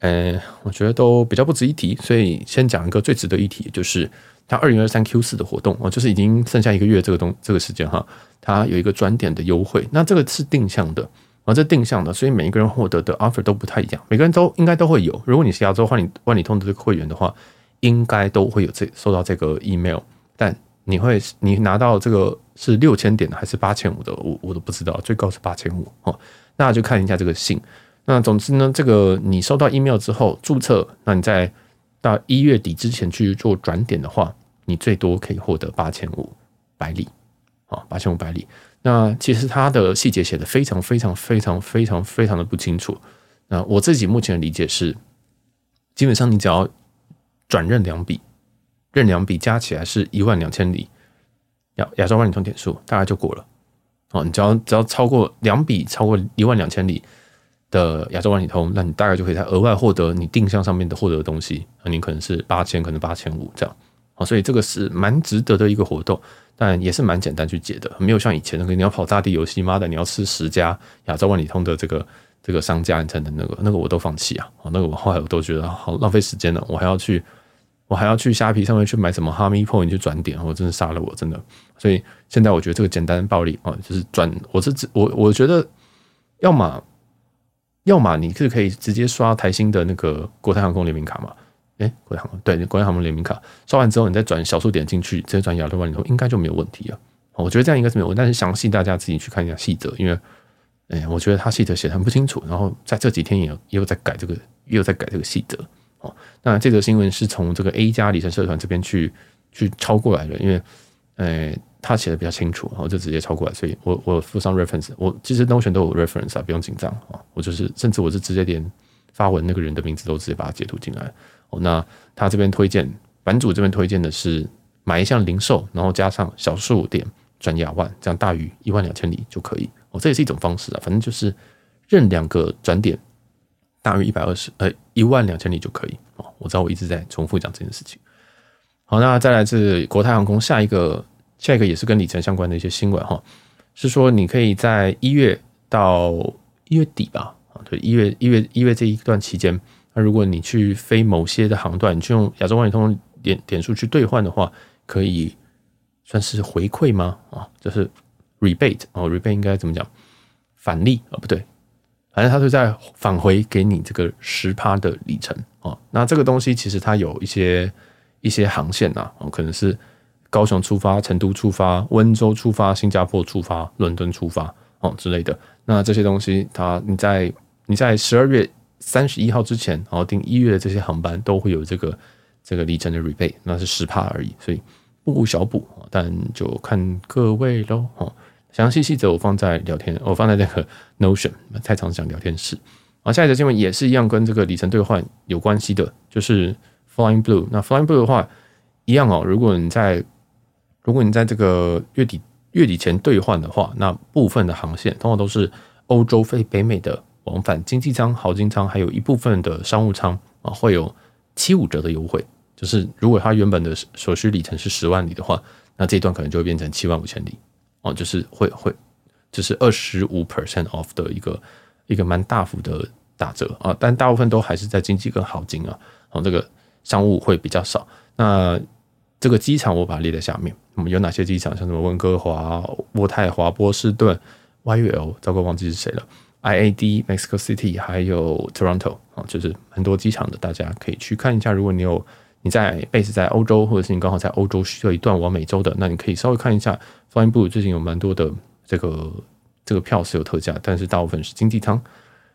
呃，我觉得都比较不值一提，所以先讲一个最值得一提，就是它二零二三 Q 四的活动哦，就是已经剩下一个月这个东这个时间哈，它有一个转点的优惠。那这个是定向的啊，这定向的，所以每一个人获得的 offer 都不太一样，每个人都应该都会有。如果你是亚洲万里万里通的这个会员的话，应该都会有这收到这个 email，但你会你拿到这个是六千点的还是八千五的，我我都不知道，最高是八千五哦。那就看一下这个信。那总之呢，这个你收到 email 之后注册，那你在到一月底之前去做转点的话，你最多可以获得八千五百里啊，八千五百里。那其实它的细节写的非常非常非常非常非常的不清楚。那我自己目前的理解是，基本上你只要转任两笔，任两笔加起来是一万两千里，亚亚洲万里通点数大概就过了。哦，你只要只要超过两笔超过一万两千里的亚洲万里通，那你大概就可以在额外获得你定向上面的获得的东西。啊，你可能是八千，可能八千五这样。啊，所以这个是蛮值得的一个活动。但也是蛮简单去解的，没有像以前那个你要跑大地游戏，妈的，你要吃十家亚洲万里通的这个这个商家你才能那个那个我都放弃啊！那个我后来我都觉得好浪费时间了，我还要去我还要去虾皮上面去买什么哈密 point 去转点，我真的杀了我，真的。所以现在我觉得这个简单暴力啊，就是转我是我我觉得要么要么你是可以直接刷台新的那个国泰航空联名卡嘛。哎，国泰航空对，国泰航空联名卡刷完之后，你再转小数点进去，直接转亚洲万里通，应该就没有问题了。我觉得这样应该是没有问题，但是详细大家自己去看一下细则，因为，哎，我觉得他细则写的很不清楚，然后在这几天也也有在改这个，也有在改这个细则。哦，那这则新闻是从这个 A 加里程社团这边去去抄过来的，因为，哎，他写的比较清楚，然后就直接抄过来，所以我我附上 reference，我其实 Notion 都有 reference 啊，不用紧张啊，我就是甚至我是直接连发文那个人的名字都直接把它截图进来。那他这边推荐版主这边推荐的是买一项零售，然后加上小数点转亚万，这样大于一万两千里就可以。哦，这也是一种方式啊，反正就是任两个转点大于一百二十呃一万两千里就可以。哦，我知道我一直在重复讲这件事情。好，那再来自国泰航空下一个下一个也是跟里程相关的一些新闻哈，是说你可以在一月到一月底吧，啊，对，一月一月一月这一段期间。那如果你去飞某些的航段，你去用亚洲万里通点点数去兑换的话，可以算是回馈吗？啊，就是 rebate 哦，rebate 应该怎么讲？返利啊，不对，反正它是在返回给你这个十趴的里程啊。那这个东西其实它有一些一些航线呐，哦，可能是高雄出发、成都出发、温州出发、新加坡出发、伦敦出发哦之类的。那这些东西，它你在你在十二月。三十一号之前，然后订一月的这些航班都会有这个这个里程的 rebate，那是十趴而已，所以不无小补，但就看各位喽。哦，详细细则我放在聊天，我放在那个 Notion 太常讲聊天室。啊，下一则新闻也是一样，跟这个里程兑换有关系的，就是 Flying Blue。那 Flying Blue 的话，一样哦。如果你在如果你在这个月底月底前兑换的话，那部分的航线通常都是欧洲飞北美的。往返经济舱、豪金舱，还有一部分的商务舱啊，会有七五折的优惠。就是如果它原本的所需里程是十万里的话，那这一段可能就会变成七万五千里哦，就是会会就是二十五 percent off 的一个一个蛮大幅的打折啊。但大部分都还是在经济跟豪金啊，哦，这个商务会比较少。那这个机场我把它列在下面，我们有哪些机场？像什么温哥华、渥太华、波士顿、YUL，糟糕，忘记是谁了。IAD、Mexico City 还有 Toronto 啊，就是很多机场的，大家可以去看一下。如果你有你在 base 在欧洲，或者是你刚好在欧洲需要一段往美洲的，那你可以稍微看一下。Flying Blue 最近有蛮多的这个这个票是有特价，但是大部分是经济舱。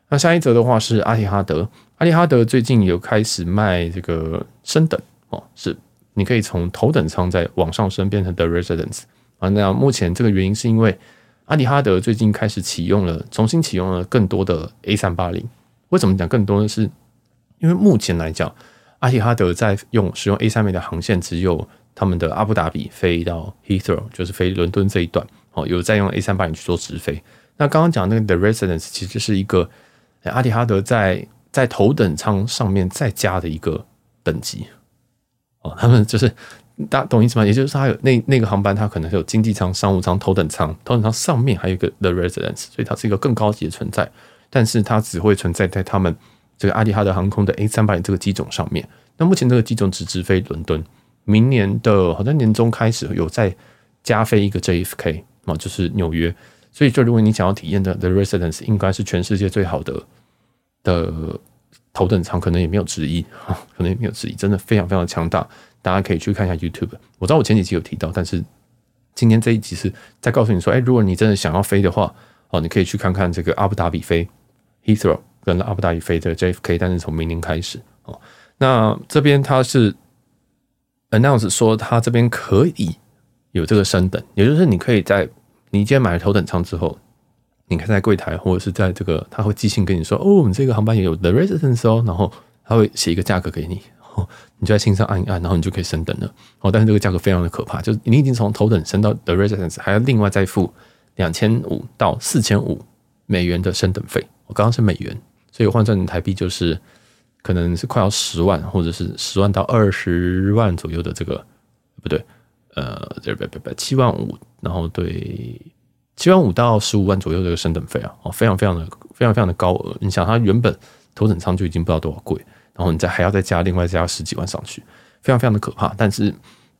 那下一则的话是阿提哈德，阿提哈德最近有开始卖这个升等哦，是你可以从头等舱再往上升变成 The Residence 啊。那目前这个原因是因为。阿迪哈德最近开始启用了，重新启用了更多的 A 三八零。为什么讲更多呢？是因为目前来讲，阿迪哈德在用使用 A 三零的航线只有他们的阿布达比飞到 Heathrow，就是飞伦敦这一段哦，有在用 A 三八零去做直飞。那刚刚讲那个 The Residence 其实是一个阿迪哈德在在头等舱上面再加的一个等级哦，他们就是。大家懂意思吗？也就是说，它有那那个航班，它可能是有经济舱、商务舱、头等舱，头等舱上面还有一个 The Residence，所以它是一个更高级的存在。但是它只会存在在他们这个阿提哈德航空的 A 三八零这个机种上面。那目前这个机种只直飞伦敦，明年的好像年中开始有再加飞一个 JFK 啊，就是纽约。所以，就如果你想要体验的 The Residence，应该是全世界最好的的头等舱，可能也没有之一啊，可能也没有之一，真的非常非常强大。大家可以去看一下 YouTube。我知道我前几集有提到，但是今天这一集是在告诉你说，哎，如果你真的想要飞的话，哦，你可以去看看这个阿布达比飞 Heathrow 跟阿布达比飞的 JFK，但是从明年开始哦，那这边它是 announce 说，它这边可以有这个升等，也就是你可以在你今天买了头等舱之后，你看在柜台或者是在这个，他会寄信跟你说，哦，我们这个航班也有 The Residence 哦，然后他会写一个价格给你。你就在信上按一按，然后你就可以升等了。哦，但是这个价格非常的可怕，就是你已经从头等升到 The Residence，还要另外再付两千五到四千五美元的升等费。我刚刚是美元，所以换算成台币就是可能是快要十万，或者是十万到二十万左右的这个，不对，呃，不不不，七万五，然后对，七万五到十五万左右的这个升等费啊，哦，非常非常的非常非常的高额。你想，它原本头等舱就已经不知道多少贵。然后你再还要再加另外加十几万上去，非常非常的可怕。但是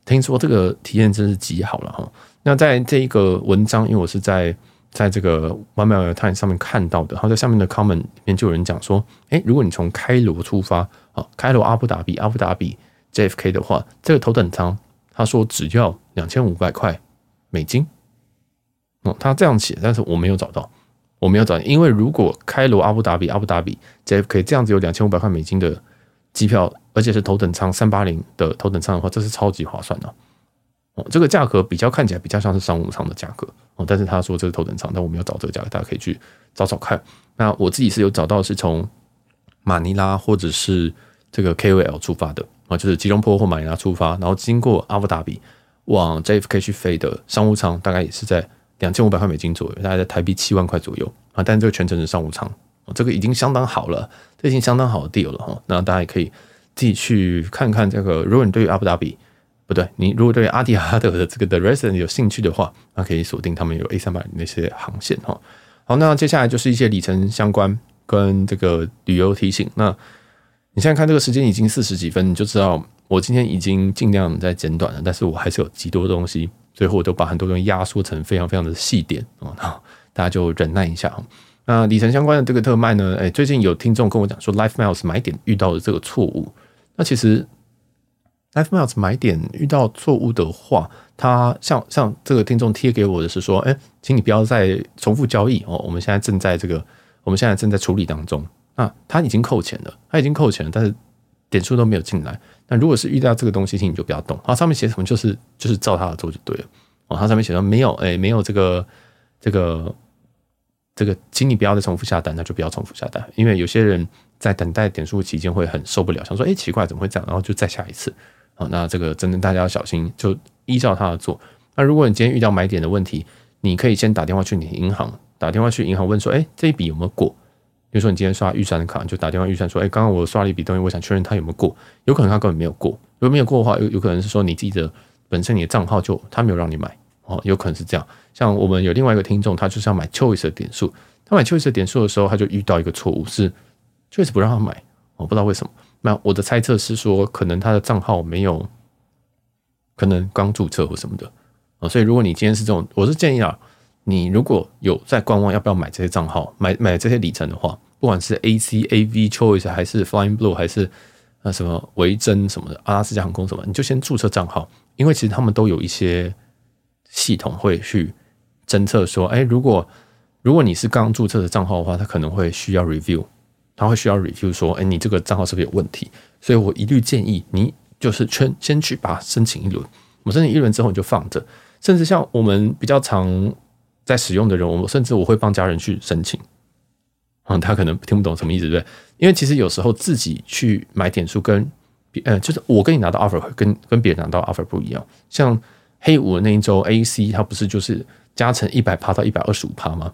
听说这个体验真是极好了哈。那在这一个文章，因为我是在在这个 One Mile at a Time 上面看到的，然后在下面的 comment 里面就有人讲说，诶，如果你从开罗出发啊，开罗阿布达比阿布达比 JFK 的话，这个头等舱他说只要两千五百块美金。哦，他这样写，但是我没有找到。我没有找，因为如果开罗阿布达比阿布达比 JFK 这样子有两千五百块美金的机票，而且是头等舱三八零的头等舱的话，这是超级划算的哦。这个价格比较看起来比较像是商务舱的价格哦，但是他说这是头等舱，但我们要找这个价格，大家可以去找找看。那我自己是有找到是从马尼拉或者是这个 KOL 出发的啊，就是吉隆坡或马尼拉出发，然后经过阿布达比往 JFK 去飞的商务舱，大概也是在。两千五百块美金左右，大概在台币七万块左右啊，但这个全程是商务舱，这个已经相当好了，这已经相当好的 deal 了哈。那大家也可以自己去看看这个。如果你对于阿布达比不对，你如果对阿迪哈德的这个 The Resident 有兴趣的话，那可以锁定他们有 A 三百那些航线哈。好，那接下来就是一些里程相关跟这个旅游提醒。那你现在看这个时间已经四十几分，你就知道我今天已经尽量在简短了，但是我还是有极多东西。最后我都把很多东西压缩成非常非常的细点哦，那大家就忍耐一下。那里程相关的这个特卖呢，哎，最近有听众跟我讲说，LifeMiles 买点遇到的这个错误。那其实 LifeMiles 买点遇到错误的话，它像像这个听众贴给我的是说，哎，请你不要再重复交易哦，我们现在正在这个，我们现在正在处理当中。那他已经扣钱了，他已经扣钱了，但是点数都没有进来。那如果是遇到这个东西，请你就不要动。它上面写什么，就是就是照它的做就对了。哦，它上面写说没有，哎，没有这个这个这个，请你不要再重复下单，那就不要重复下单。因为有些人在等待点数期间会很受不了，想说，哎，奇怪，怎么会这样？然后就再下一次。啊，那这个真的大家要小心，就依照它的做。那如果你今天遇到买点的问题，你可以先打电话去你银行，打电话去银行问说，哎，这一笔有没有过？比如说你今天刷预算的卡，就打电话预算说，哎，刚刚我刷了一笔东西，我想确认它有没有过。有可能它根本没有过，如果没有过的话，有有可能是说你自己的本身你的账号就他没有让你买哦，有可能是这样。像我们有另外一个听众，他就是要买 Choice 的点数，他买 Choice 点数的时候，他就遇到一个错误，是 Choice 不让他买，我不知道为什么。那我的猜测是说，可能他的账号没有，可能刚注册或什么的啊。所以如果你今天是这种，我是建议啊，你如果有在观望要不要买这些账号，买买这些里程的话。不管是 A C A V Choice 还是 Flying Blue 还是那什么维珍什么的阿拉斯加航空什么，你就先注册账号，因为其实他们都有一些系统会去侦测说，哎，如果如果你是刚注册的账号的话，它可能会需要 review，它会需要 review 说，哎，你这个账号是不是有问题？所以我一律建议你就是先先去把它申请一轮，我申请一轮之后你就放着，甚至像我们比较常在使用的人，我甚至我会帮家人去申请。嗯，他可能听不懂什么意思，对不对？因为其实有时候自己去买点数跟别，呃，就是我跟你拿到 offer 跟跟别人拿到 offer 不一样。像黑五的那一周 AC，它不是就是加成一百趴到一百二十五趴吗？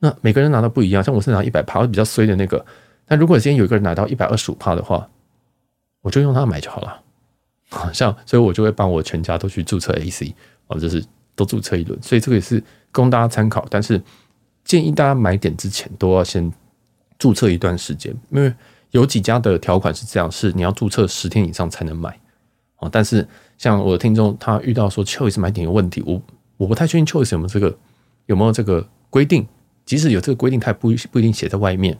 那每个人拿到不一样。像我是拿一百趴，我比较衰的那个。但如果今天有一个人拿到一百二十五趴的话，我就用它买就好了。像所以，我就会帮我全家都去注册 AC，哦，就是都注册一轮。所以这个也是供大家参考，但是建议大家买点之前都要先。注册一段时间，因为有几家的条款是这样，是你要注册十天以上才能买哦。但是像我的听众，他遇到说 Choice 买点有问题，我我不太确定 Choice 有没有这个有没有这个规定，即使有这个规定，他也不不一定写在外面，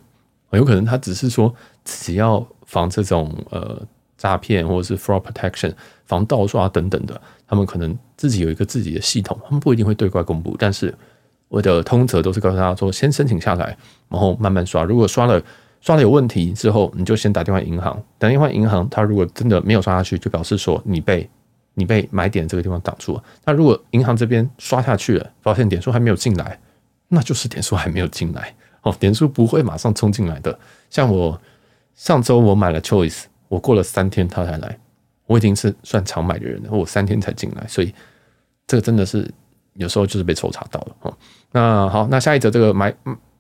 有可能他只是说只要防这种呃诈骗或者是 fraud protection，防盗刷等等的，他们可能自己有一个自己的系统，他们不一定会对外公布，但是我的通则都是告诉大家说，先申请下来，然后慢慢刷，如果刷了。刷了有问题之后，你就先打电话银行。打电话银行，他如果真的没有刷下去，就表示说你被你被买点这个地方挡住了。那如果银行这边刷下去了，发现点数还没有进来，那就是点数还没有进来哦，点数不会马上冲进来的。像我上周我买了 Choice，我过了三天他才来，我已经是算常买的人了，我三天才进来，所以这个真的是有时候就是被抽查到了哦。那好，那下一则这个买。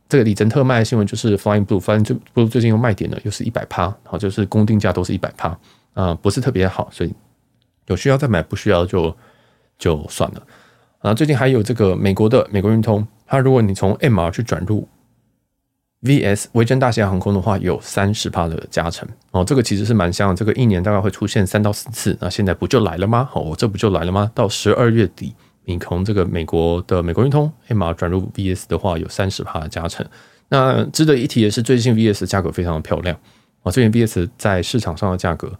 这个李珍特卖的新闻就是 Flying Blue，Flying Blue 最近又卖点了，又是一百趴，好，就是公定价都是一百趴，啊，不是特别好，所以有需要再买，不需要就就算了。啊，最近还有这个美国的美国运通，它如果你从 MR 去转入 VS 维珍大西洋航空的话，有三十趴的加成哦，这个其实是蛮香的，这个一年大概会出现三到四次，那现在不就来了吗？好，这不就来了吗？到十二月底。你从这个美国的美国运通 MR 转入 VS 的话，有三十帕的加成。那值得一提的是，最近 VS 价格非常的漂亮啊！最近 VS 在市场上的价格，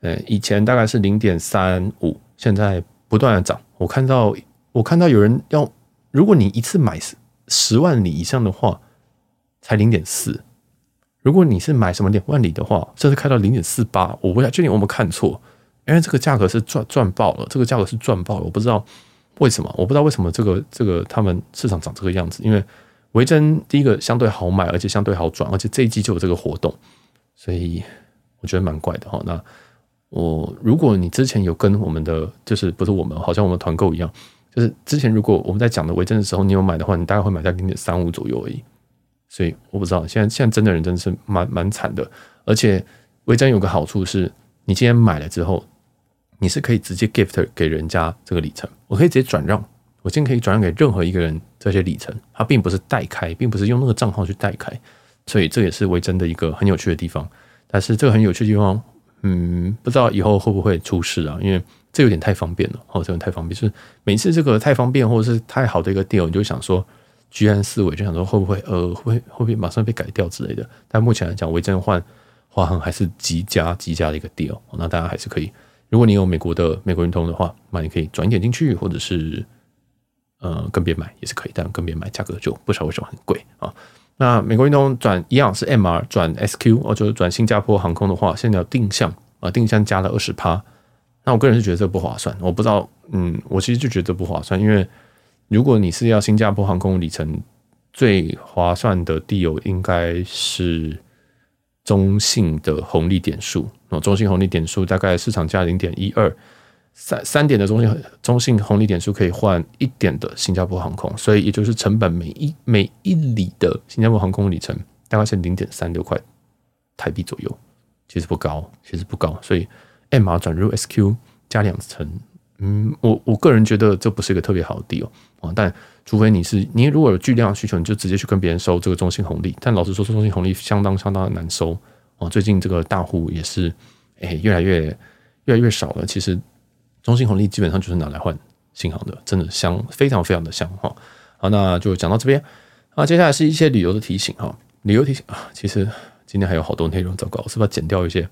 呃，以前大概是零点三五，现在不断的涨。我看到我看到有人要，如果你一次买十万里以上的话，才零点四；如果你是买什么两万里的话，甚至开到零点四八。我不太确定我有没有看错，因为这个价格是赚赚爆了，这个价格是赚爆了，我不知道。为什么？我不知道为什么这个这个他们市场长这个样子。因为维珍第一个相对好买，而且相对好转，而且这一季就有这个活动，所以我觉得蛮怪的哈。那我如果你之前有跟我们的，就是不是我们，好像我们团购一样，就是之前如果我们在讲的维珍的时候，你有买的话，你大概会买在零点三五左右而已。所以我不知道现在现在真的人真的是蛮蛮惨的。而且维珍有个好处是，你今天买了之后。你是可以直接 gift 给人家这个里程，我可以直接转让，我今天可以转让给任何一个人这些里程，它并不是代开，并不是用那个账号去代开，所以这也是维珍的一个很有趣的地方。但是这个很有趣的地方，嗯，不知道以后会不会出事啊？因为这有点太方便了，哦，这个太方便，就是每次这个太方便或者是太好的一个 deal，你就想说居安思危，就想说会不会呃会会不会马上被改掉之类的。但目前来讲，维珍换华航还是极佳极佳的一个 deal，那大家还是可以。如果你有美国的美国运通的话，那你可以转一点进去，或者是呃跟别人买也是可以，但跟别人买价格就不知道为什么很贵啊。那美国运通转一样是 MR 转 SQ，哦，就是转新加坡航空的话，现在要定向啊，定向加了二十趴。那我个人是觉得这不划算，我不知道，嗯，我其实就觉得不划算，因为如果你是要新加坡航空里程，最划算的 deal 应该是。中性的红利点数哦，中性红利点数大概市场价零点一二，三三点的中性中性红利点数可以换一点的新加坡航空，所以也就是成本每一每一里的新加坡航空里程大概是零点三六块台币左右，其实不高，其实不高，所以 MR 转入 SQ 加两层，嗯，我我个人觉得这不是一个特别好的 deal 啊，但。除非你是你如果有巨量的需求，你就直接去跟别人收这个中信红利。但老实说，中信红利相当相当的难收哦。最近这个大户也是诶越来越越来越少了。其实中信红利基本上就是拿来换新行的，真的香非常非常的香哈。好，那就讲到这边啊。接下来是一些旅游的提醒哈。旅游提醒啊，其实今天还有好多内容，糟糕，我是不是要剪掉一些？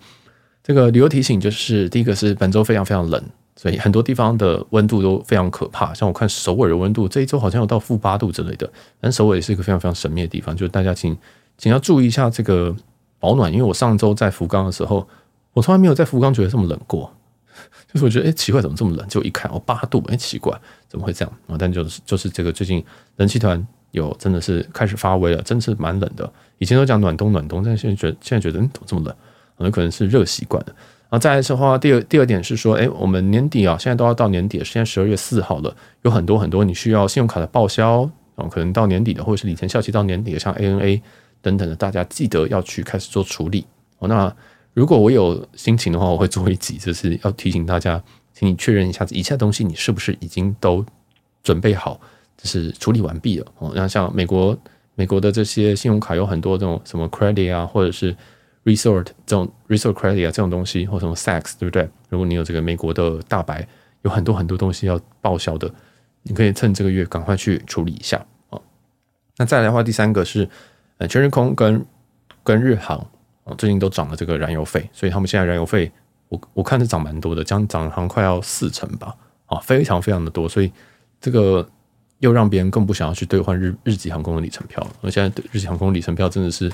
这个旅游提醒就是第一个是本周非常非常冷。所以很多地方的温度都非常可怕，像我看首尔的温度这一周好像有到负八度之类的。但首尔也是一个非常非常神秘的地方，就是大家请请要注意一下这个保暖。因为我上周在福冈的时候，我从来没有在福冈觉得这么冷过，就是我觉得哎奇怪，怎么这么冷？就一看哦八度，哎奇怪，怎么会这样啊？但就是就是这个最近冷气团有真的是开始发威了，真是蛮冷的。以前都讲暖冬暖冬，但现在觉得现在觉得嗯怎么这么冷？可能可能是热习惯了。然后再来的话，第二第二点是说，哎，我们年底啊，现在都要到年底了，现在十二月四号了，有很多很多你需要信用卡的报销，哦，可能到年底的，或者是里程效期到年底的，像 ANA 等等的，大家记得要去开始做处理。哦，那如果我有心情的话，我会做一集，就是要提醒大家，请你确认一下以下东西你是不是已经都准备好，就是处理完毕了。哦，那像美国美国的这些信用卡有很多这种什么 credit 啊，或者是。Resort 这种 Resort Credit 啊，这种东西或什么 Sax，对不对？如果你有这个美国的大白，有很多很多东西要报销的，你可以趁这个月赶快去处理一下啊。那再来的话，第三个是呃全日空跟跟日航哦，最近都涨了这个燃油费，所以他们现在燃油费我我看是涨蛮多的，将涨好像快要四成吧，啊，非常非常的多，所以这个又让别人更不想要去兑换日日籍航空的里程票了。而现在日籍航空里程票真的是，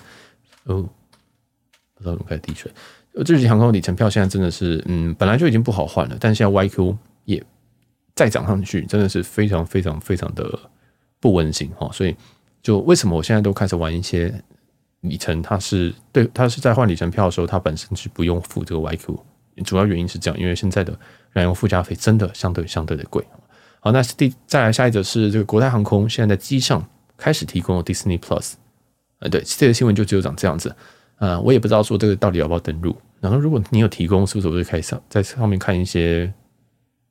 哦，不知道怎么开始滴水。日籍航空里程票现在真的是，嗯，本来就已经不好换了，但现在 YQ 也再涨上去，真的是非常非常非常的不温馨哈。所以，就为什么我现在都开始玩一些里程，它是对它是在换里程票的时候，它本身是不用付这个 YQ，主要原因是这样，因为现在的燃油附加费真的相对相对的贵。好，那第再来下一则是这个国泰航空现在在机上开始提供了 Disney Plus，呃，对，这个新闻就只有长这样子。呃，我也不知道说这个到底要不要登录。然后，如果你有提供，是不是我就可以上在上面看一些？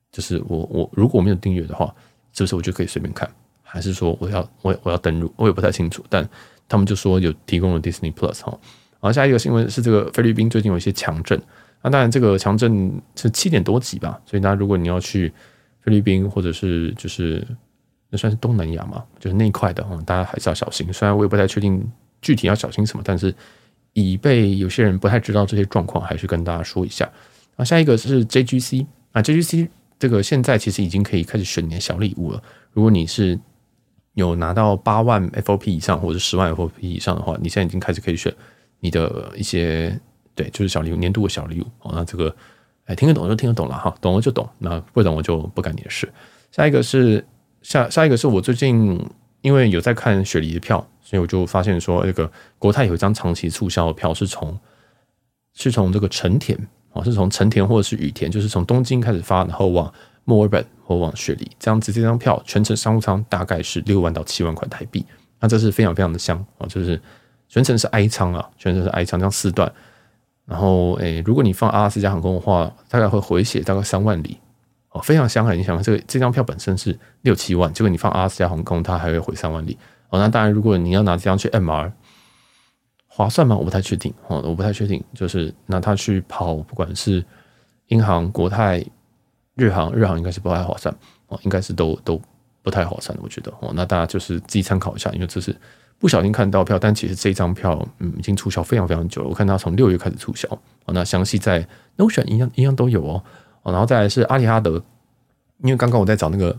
就是我我如果我没有订阅的话，是不是我就可以随便看？还是说我要我我要登录？我也不太清楚。但他们就说有提供了 Disney Plus 哈。然后下一个新闻是这个菲律宾最近有一些强震。那当然这个强震是七点多级吧。所以那如果你要去菲律宾或者是就是那算是东南亚嘛，就是那一块的，大家还是要小心。虽然我也不太确定具体要小心什么，但是。以备有些人不太知道这些状况，还是跟大家说一下。啊，下一个是 JGC 啊，JGC 这个现在其实已经可以开始选你的小礼物了。如果你是有拿到八万 FOP 以上或者十万 FOP 以上的话，你现在已经开始可以选你的一些对，就是小礼物，年度的小礼物。哦，那这个哎，听得懂就听得懂了哈，懂了就懂，那不懂我就不干你的事。下一个是下下一个是我最近因为有在看雪梨的票。所以我就发现说，那个国泰有一张长期促销的票，是从是从这个成田啊，是从成田或者是羽田，就是从东京开始发，然后往墨尔本或往雪梨这样子。这张票全程商务舱大概是六万到七万块台币，那这是非常非常的香啊，就是全程是 I 舱啊，全程是 I 舱，这样四段。然后诶，如果你放阿拉斯加航空的话，大概会回血大概三万里哦，非常香啊！你想这个这张票本身是六七万，结果你放阿拉斯加航空，它还会回三万里。哦，那当然，如果你要拿这张去 MR，划算吗？我不太确定。哦，我不太确定，就是拿它去跑，不管是英航、国泰、日航，日航应该是不太划算。哦，应该是都都不太划算，我觉得。哦，那大家就是自己参考一下，因为这是不小心看到票，但其实这张票嗯已经促销非常非常久了。我看它从六月开始促销。哦，那详细在 Notion 一样一样都有哦。然后再来是阿提哈德，因为刚刚我在找那个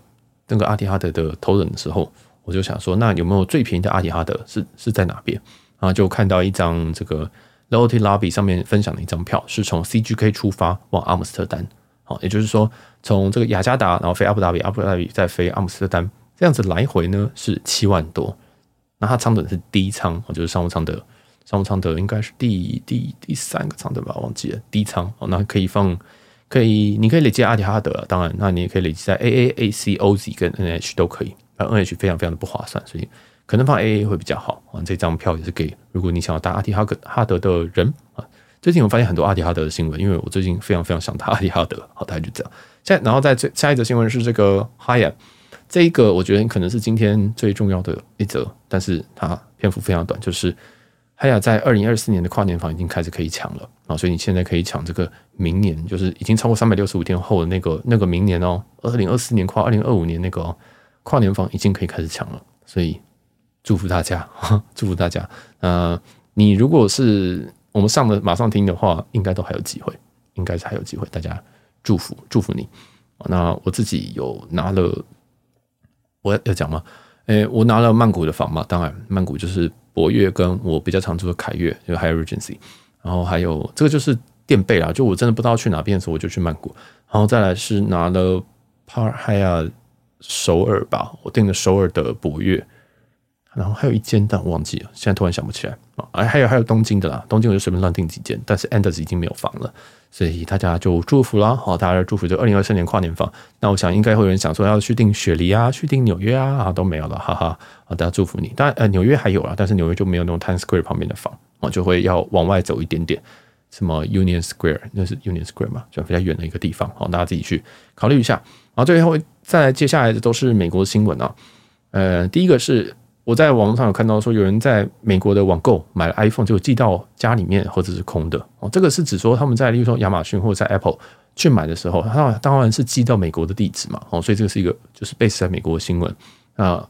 那个阿提哈德的头等的时候。我就想说，那有没有最便宜的阿提哈德是是在哪边？然后就看到一张这个 Loyalty Lobby 上面分享的一张票，是从 CGK 出发往阿姆斯特丹，好，也就是说从这个雅加达，然后飞阿布达比，阿布达比再飞阿姆斯特丹，这样子来回呢是七万多。那它舱等是低舱，就是商务舱的商务舱的应该是第第第三个舱等吧，忘记了低舱哦，那可以放可以，你可以累积阿迪哈德，当然，那你也可以累积在 AA、AC、OZ 跟 NH 都可以。NH 非常非常的不划算，所以可能放 AA 会比较好啊。这张票也是给如果你想要搭阿迪哈格哈德的人啊。最近我发现很多阿迪哈德的新闻，因为我最近非常非常想搭阿迪哈德，好，大概就这样。现在然后在最下一则新闻是这个 h i a 这一个我觉得可能是今天最重要的一则，但是它篇幅非常短，就是 Hyatt 在二零二四年的跨年房已经开始可以抢了啊，所以你现在可以抢这个明年，就是已经超过三百六十五天后的那个那个明年哦，二零二四年跨二零二五年那个。哦跨年房已经可以开始抢了，所以祝福大家，祝福大家。呃，你如果是我们上的马上听的话，应该都还有机会，应该是还有机会。大家祝福祝福你。那我自己有拿了，我要要讲吗？诶，我拿了曼谷的房嘛，当然曼谷就是博越跟我比较常住的凯越，就 Hyatt Regency，然后还有这个就是垫背啦，就我真的不知道去哪边的时候，我就去曼谷，然后再来是拿了 Park Hyatt。首尔吧，我订了首尔的博越，然后还有一间，但我忘记了，现在突然想不起来啊。哎，还有还有东京的啦，东京我就随便乱订几间，但是 Andaz 已经没有房了，所以大家就祝福啦，好，大家祝福就二零二三年跨年房。那我想应该会有人想说要去订雪梨啊，去订纽约啊，啊都没有了，哈哈。好，大家祝福你。当然呃，纽约还有啦，但是纽约就没有那种 Times Square 旁边的房啊，就会要往外走一点点，什么 Union Square 那是 Union Square 嘛，就比较远的一个地方，好，大家自己去考虑一下。然后最后再接下来的都是美国新闻啊，呃，第一个是我在网络上有看到说有人在美国的网购买了 iPhone，就寄到家里面盒子是空的哦，这个是指说他们在例如说亚马逊或者在 Apple 去买的时候，他当然是寄到美国的地址嘛，哦，所以这个是一个就是 base 在美国的新闻那，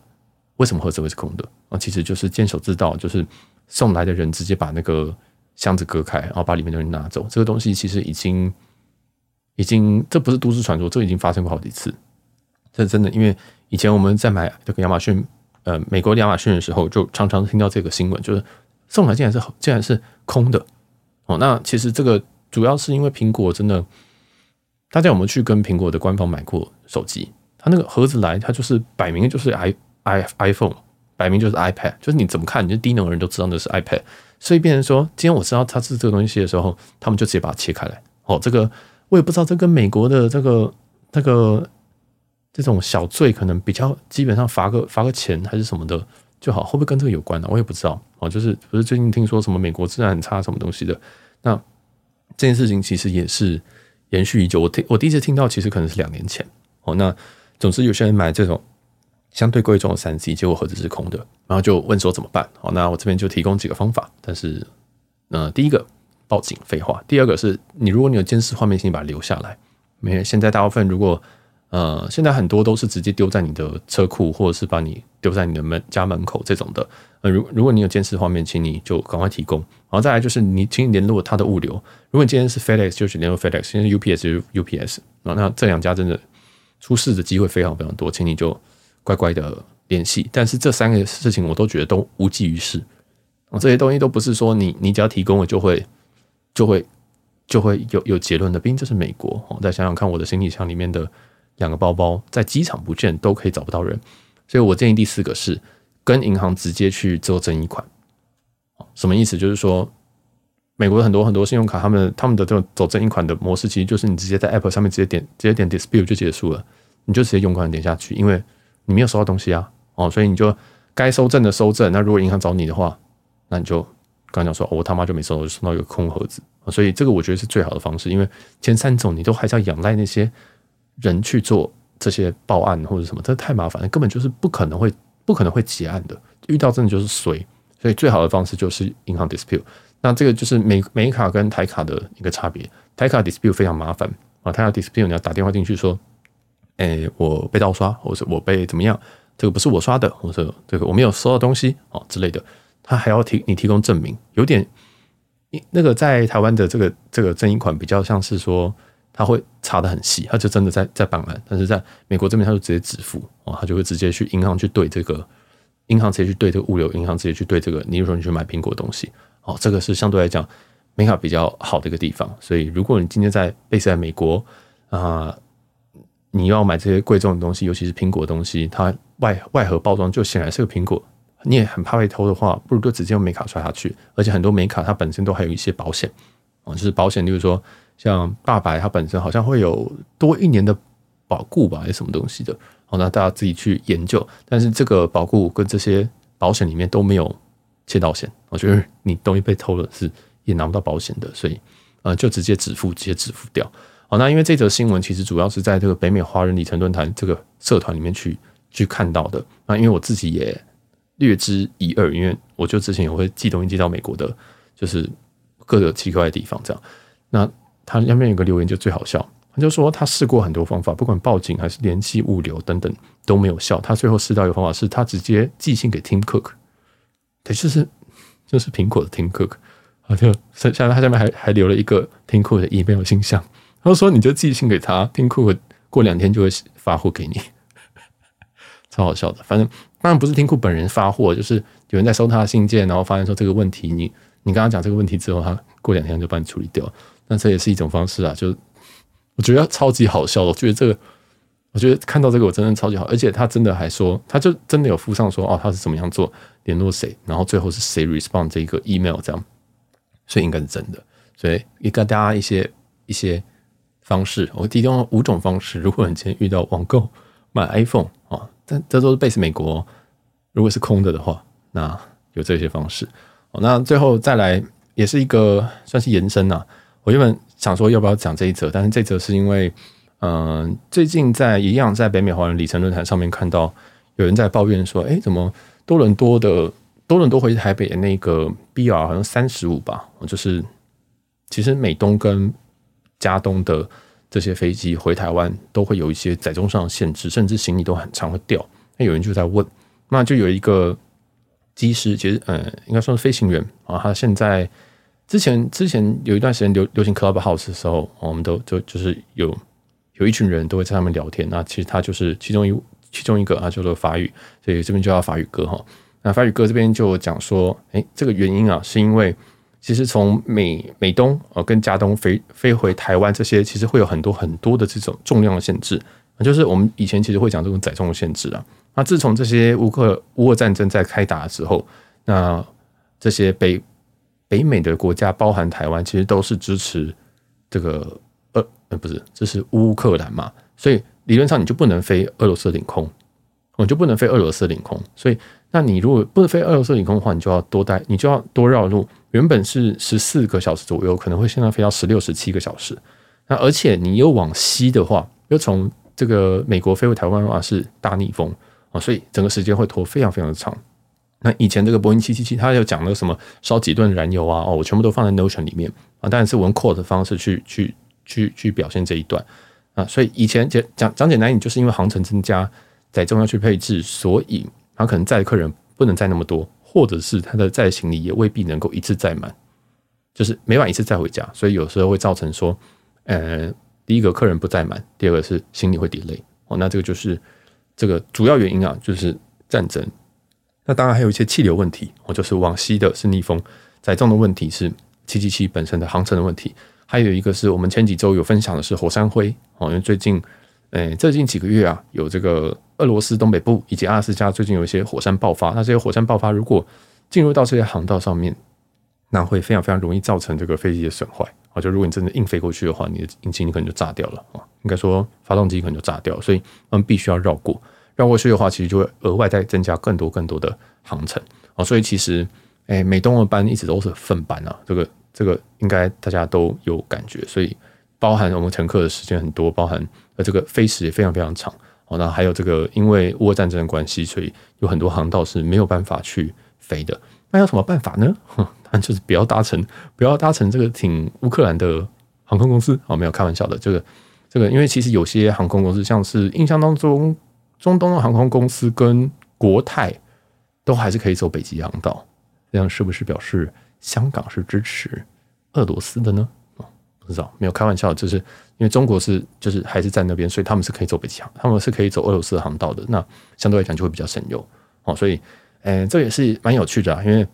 为什么盒子会是空的啊？其实就是监守自盗，就是送来的人直接把那个箱子割开，然后把里面的人拿走。这个东西其实已经已经，这不是都市传说，这已经发生过好几次。这真的，因为以前我们在买这个亚马逊，呃，美国亚马逊的时候，就常常听到这个新闻，就是送来竟然是竟然是空的哦。那其实这个主要是因为苹果真的，大家有没有去跟苹果的官方买过手机？它那个盒子来，它就是摆明就是 i i iPhone，摆明就是 iPad，就是你怎么看，你就低能的人都知道那是 iPad。所以变成说，今天我知道它是这个东西的时候，他们就直接把它切开来。哦，这个我也不知道，这跟美国的这个这个。这种小罪可能比较基本上罚个罚个钱还是什么的就好，会不会跟这个有关呢？我也不知道哦。就是不是最近听说什么美国治安很差什么东西的？那这件事情其实也是延续已久。我听我第一次听到，其实可能是两年前哦。那总之有些人买这种相对贵重的三 C，结果盒子是空的，然后就问说怎么办？好，那我这边就提供几个方法。但是，呃，第一个报警，废话。第二个是你如果你有监视画面，请你把它留下来。没，现在大部分如果。呃，现在很多都是直接丢在你的车库，或者是把你丢在你的门家门口这种的。呃，如如果你有监视画面，请你就赶快提供。然后再来就是你，请你联络他的物流。如果你今天是 FedEx，就是联络 FedEx；现在 UPS 就是 UPS。那那这两家真的出事的机会非常非常多，请你就乖乖的联系。但是这三个事情我都觉得都无济于事啊。这些东西都不是说你你只要提供了就会就会就会有有结论的。毕竟这是美国。哦，再想想看，我的行李箱里面的。两个包包在机场不见都可以找不到人，所以我建议第四个是跟银行直接去做争议款。什么意思？就是说，美国很多很多信用卡，他们他们的这种走争议款的模式，其实就是你直接在 Apple 上面直接点直接点 Dispute 就结束了，你就直接用款点下去，因为你没有收到东西啊，哦，所以你就该收证的收证。那如果银行找你的话，那你就刚刚讲说，哦，我他妈就没收到，就收到一个空盒子。所以这个我觉得是最好的方式，因为前三种你都还是要仰赖那些。人去做这些报案或者什么，这太麻烦了，根本就是不可能会不可能会结案的。遇到真的就是衰，所以最好的方式就是银行 dispute。那这个就是美美卡跟台卡的一个差别。台卡 dispute 非常麻烦啊，台卡 dispute 你要打电话进去说，哎、我被盗刷，或者我被怎么样，这个不是我刷的，或者这个我没有收到东西哦之类的，他还要提你提供证明，有点那个在台湾的这个这个争议款比较像是说。他会查得很细，他就真的在在办案，但是在美国这边他就直接支付哦，他就会直接去银行去对这个银行直接去对这个物流银行直接去对这个，你比如说你去买苹果东西哦，这个是相对来讲美卡比较好的一个地方。所以如果你今天在 base 在美国啊、你要买这些贵重的东西，尤其是苹果东西，它外外盒包装就显然是个苹果，你也很怕被偷的话，不如就直接用美卡刷下去。而且很多美卡它本身都还有一些保险哦，就是保险，例如说。像大白，它本身好像会有多一年的保固吧，还是什么东西的？好，那大家自己去研究。但是这个保固跟这些保险里面都没有窃盗险，我觉得你东西被偷了是也拿不到保险的，所以呃，就直接止付，直接止付掉。好，那因为这则新闻其实主要是在这个北美华人里程论坛这个社团里面去去看到的。那因为我自己也略知一二，因为我就之前也会寄东西寄到美国的，就是各个奇怪的地方这样。那他下面有个留言就最好笑，他就说他试过很多方法，不管报警还是联系物流等等都没有效。他最后试到一个方法是，他直接寄信给 Tim Cook，对，就是就是苹果的 Tim Cook，啊，就下他下面还还留了一个 Tim Cook 的 email 信箱，他说你就寄信给他，Tim Cook 过两天就会发货给你，超好笑的。反正当然不是 Tim Cook 本人发货，就是有人在收他的信件，然后发现说这个问题，你你跟他讲这个问题之后，他过两天就帮你处理掉。那这也是一种方式啊，就我觉得超级好笑的。我觉得这个，我觉得看到这个我真的超级好，而且他真的还说，他就真的有附上说哦，他是怎么样做联络谁，然后最后是谁 respond 这一个 email 这样，所以应该是真的。所以也给大家一些一些方式，我提供了五种方式。如果你今天遇到网购买 iPhone 啊，但这都是 base 美国，如果是空的的话，那有这些方式。那最后再来也是一个算是延伸啊。我原本想说要不要讲这一则，但是这则是因为，嗯、最近在一样在北美华人里程论坛上面看到有人在抱怨说，哎，怎么多伦多的多伦多回台北的那个 BR 好像三十五吧？就是其实美东跟加东的这些飞机回台湾都会有一些载重上的限制，甚至行李都很常会掉。那有人就在问，那就有一个机师，其实呃，应该说是飞行员啊，他现在之前之前有一段时间流流行 Clubhouse 的时候，我们都就就是有有一群人都会在上面聊天。那其实他就是其中一其中一个啊，叫做法语，所以这边就叫法语哥哈。那法语哥这边就讲说，哎，这个原因啊，是因为其实从美美东呃跟加东飞飞回台湾这些，其实会有很多很多的这种重量的限制，就是我们以前其实会讲这种载重的限制啊。那自从这些乌克乌俄战争在开打的时候，那这些北北美的国家，包含台湾，其实都是支持这个呃呃不是支持乌克兰嘛，所以理论上你就不能飞俄罗斯领空，我就不能飞俄罗斯领空，所以那你如果不能飞俄罗斯领空的话，你就要多待，你就要多绕路。原本是十四个小时左右，可能会现在飞到十六、十七个小时。那而且你又往西的话，又从这个美国飞回台湾的话是大逆风。啊，所以整个时间会拖非常非常的长。那以前这个波音七七七，它有讲那个什么烧几吨燃油啊，哦，我全部都放在 Notion 里面啊，当然是我用 quote 的方式去去去去表现这一段啊。所以以前讲讲讲简单一点，就是因为航程增加，载重要去配置，所以他可能载客人不能载那么多，或者是他的载行李也未必能够一次载满，就是每晚一次载回家，所以有时候会造成说，呃，第一个客人不载满，第二个是行李会 delay 哦，那这个就是。这个主要原因啊，就是战争。那当然还有一些气流问题，哦，就是往西的是逆风，载重的问题是七七七本身的航程的问题。还有一个是我们前几周有分享的是火山灰哦，因为最近，诶，最近几个月啊，有这个俄罗斯东北部以及阿拉斯加最近有一些火山爆发。那这些火山爆发如果进入到这些航道上面，那会非常非常容易造成这个飞机的损坏。啊，就如果你真的硬飞过去的话，你的引擎你可能就炸掉了啊，应该说发动机可能就炸掉，所以我们必须要绕过，绕过去的话，其实就会额外再增加更多更多的航程啊，所以其实，诶，美东的班一直都是粪班啊，这个这个应该大家都有感觉，所以包含我们乘客的时间很多，包含呃这个飞时也非常非常长哦，那还有这个因为乌俄战争的关系，所以有很多航道是没有办法去飞的，那有什么办法呢？那就是不要搭乘，不要搭乘这个挺乌克兰的航空公司哦，没有开玩笑的。这个这个，因为其实有些航空公司，像是印象当中中东的航空公司跟国泰，都还是可以走北极航道。这样是不是表示香港是支持俄罗斯的呢？哦，不知道，没有开玩笑，就是因为中国是就是还是在那边，所以他们是可以走北极航，他们是可以走俄罗斯的航道的。那相对来讲就会比较省油哦，所以，呃，这也是蛮有趣的啊，因为。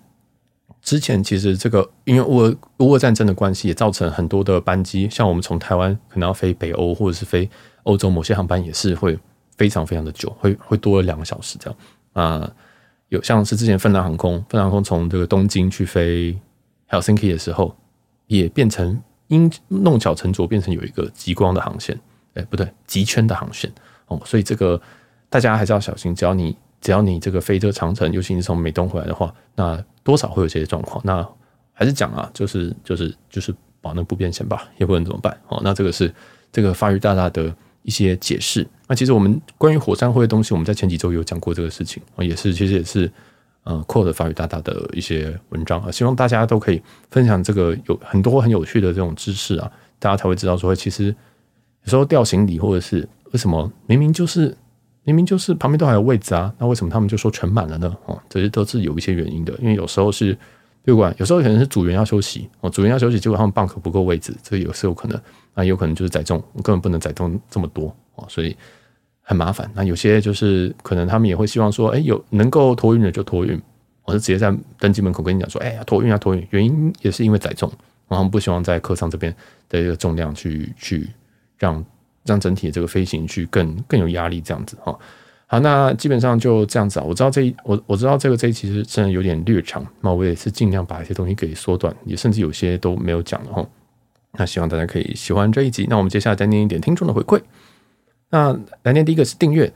之前其实这个因为乌俄乌俄战争的关系，也造成很多的班机，像我们从台湾可能要飞北欧或者是飞欧洲某些航班，也是会非常非常的久，会会多了两个小时这样啊。有像是之前芬兰航空，芬兰航空从这个东京去飞 Helsinki 的时候，也变成因弄巧成拙，变成有一个极光的航线，哎，不对，极圈的航线哦。所以这个大家还是要小心，只要你只要你这个飞这个长城，尤其是从美东回来的话，那。多少会有这些状况，那还是讲啊，就是就是就是保那不变险吧，也不能怎么办哦。那这个是这个法语大大的一些解释。那其实我们关于火山灰的东西，我们在前几周有讲过这个事情啊，也是其实也是呃 quote 法语大大的一些文章啊，希望大家都可以分享这个有很多很有趣的这种知识啊，大家才会知道说，其实有时候掉行李或者是为什么明明就是。明明就是旁边都还有位置啊，那为什么他们就说全满了呢？哦，这些都是有一些原因的，因为有时候是对吧？有时候可能是组员要休息哦，组员要休息，结果他们 bunk 不够位置，这有时候有可能，那有可能就是载重我根本不能载重这么多哦，所以很麻烦。那有些就是可能他们也会希望说，哎，有能够托运的就托运，我是直接在登机门口跟你讲说，哎呀，托运啊托运，原因也是因为载重，然后他们不希望在客舱这边的一个重量去去让。让整体的这个飞行去更更有压力，这样子哈。好，那基本上就这样子啊。我知道这一我我知道这个这一其实真的有点略长，那我也是尽量把一些东西给缩短，也甚至有些都没有讲了哈。那希望大家可以喜欢这一集。那我们接下来再念一点听众的回馈。那来念第一个是订阅，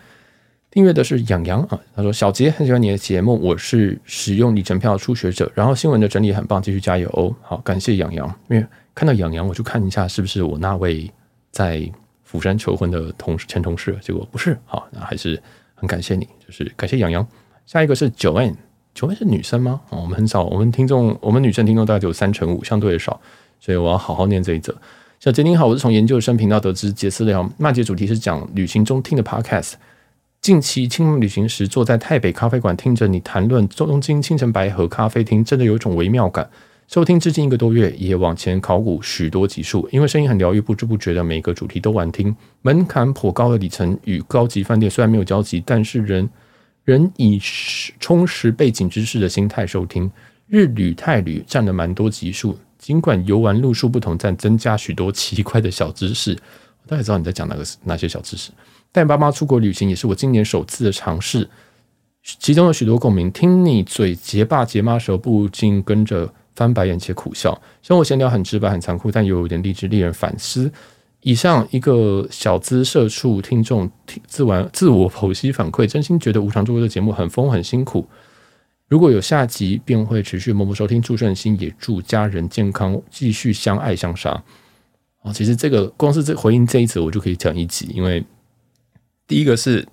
订阅的是洋洋啊。他说：“小杰很喜欢你的节目，我是使用里程票的初学者，然后新闻的整理很棒，继续加油哦。”好，感谢洋洋，因为看到洋洋，我就看一下是不是我那位在。釜山求婚的同事前同事，结果不是，好，那还是很感谢你，就是感谢洋洋。下一个是 Joanne，Joanne 是女生吗？哦，我们很少，我们听众，我们女生听众大概只有三成五，相对的少，所以我要好好念这一则。小杰您好，我是从研究生频道得知，杰私聊，那节主题是讲旅行中听的 Podcast，近期清明旅行时，坐在台北咖啡馆听着你谈论东京清晨白河咖啡厅，真的有一种微妙感。收听至今一个多月，也往前考古许多集数，因为声音很疗愈，不知不觉的每个主题都玩听。门槛颇高的里程与高级饭店虽然没有交集，但是人人以充实背景知识的心态收听。日旅泰旅占了蛮多集数，尽管游玩路数不同，但增加许多奇怪的小知识。我大概知道你在讲哪个哪些小知识。带爸妈出国旅行也是我今年首次的尝试，其中有许多共鸣。听你嘴结爸结妈时候，不禁跟着翻白眼且苦笑。生活闲聊很直白很残酷，但又有点励志，令人反思。以上一个小资社畜听众自完自我剖析反馈，真心觉得无偿做这个节目很疯很辛苦。如果有下集，便会持续默默收听，祝顺心，也祝家人健康，继续相爱相杀。哦，其实这个光是这回应这一则，我就可以讲一集，因为。第一个是，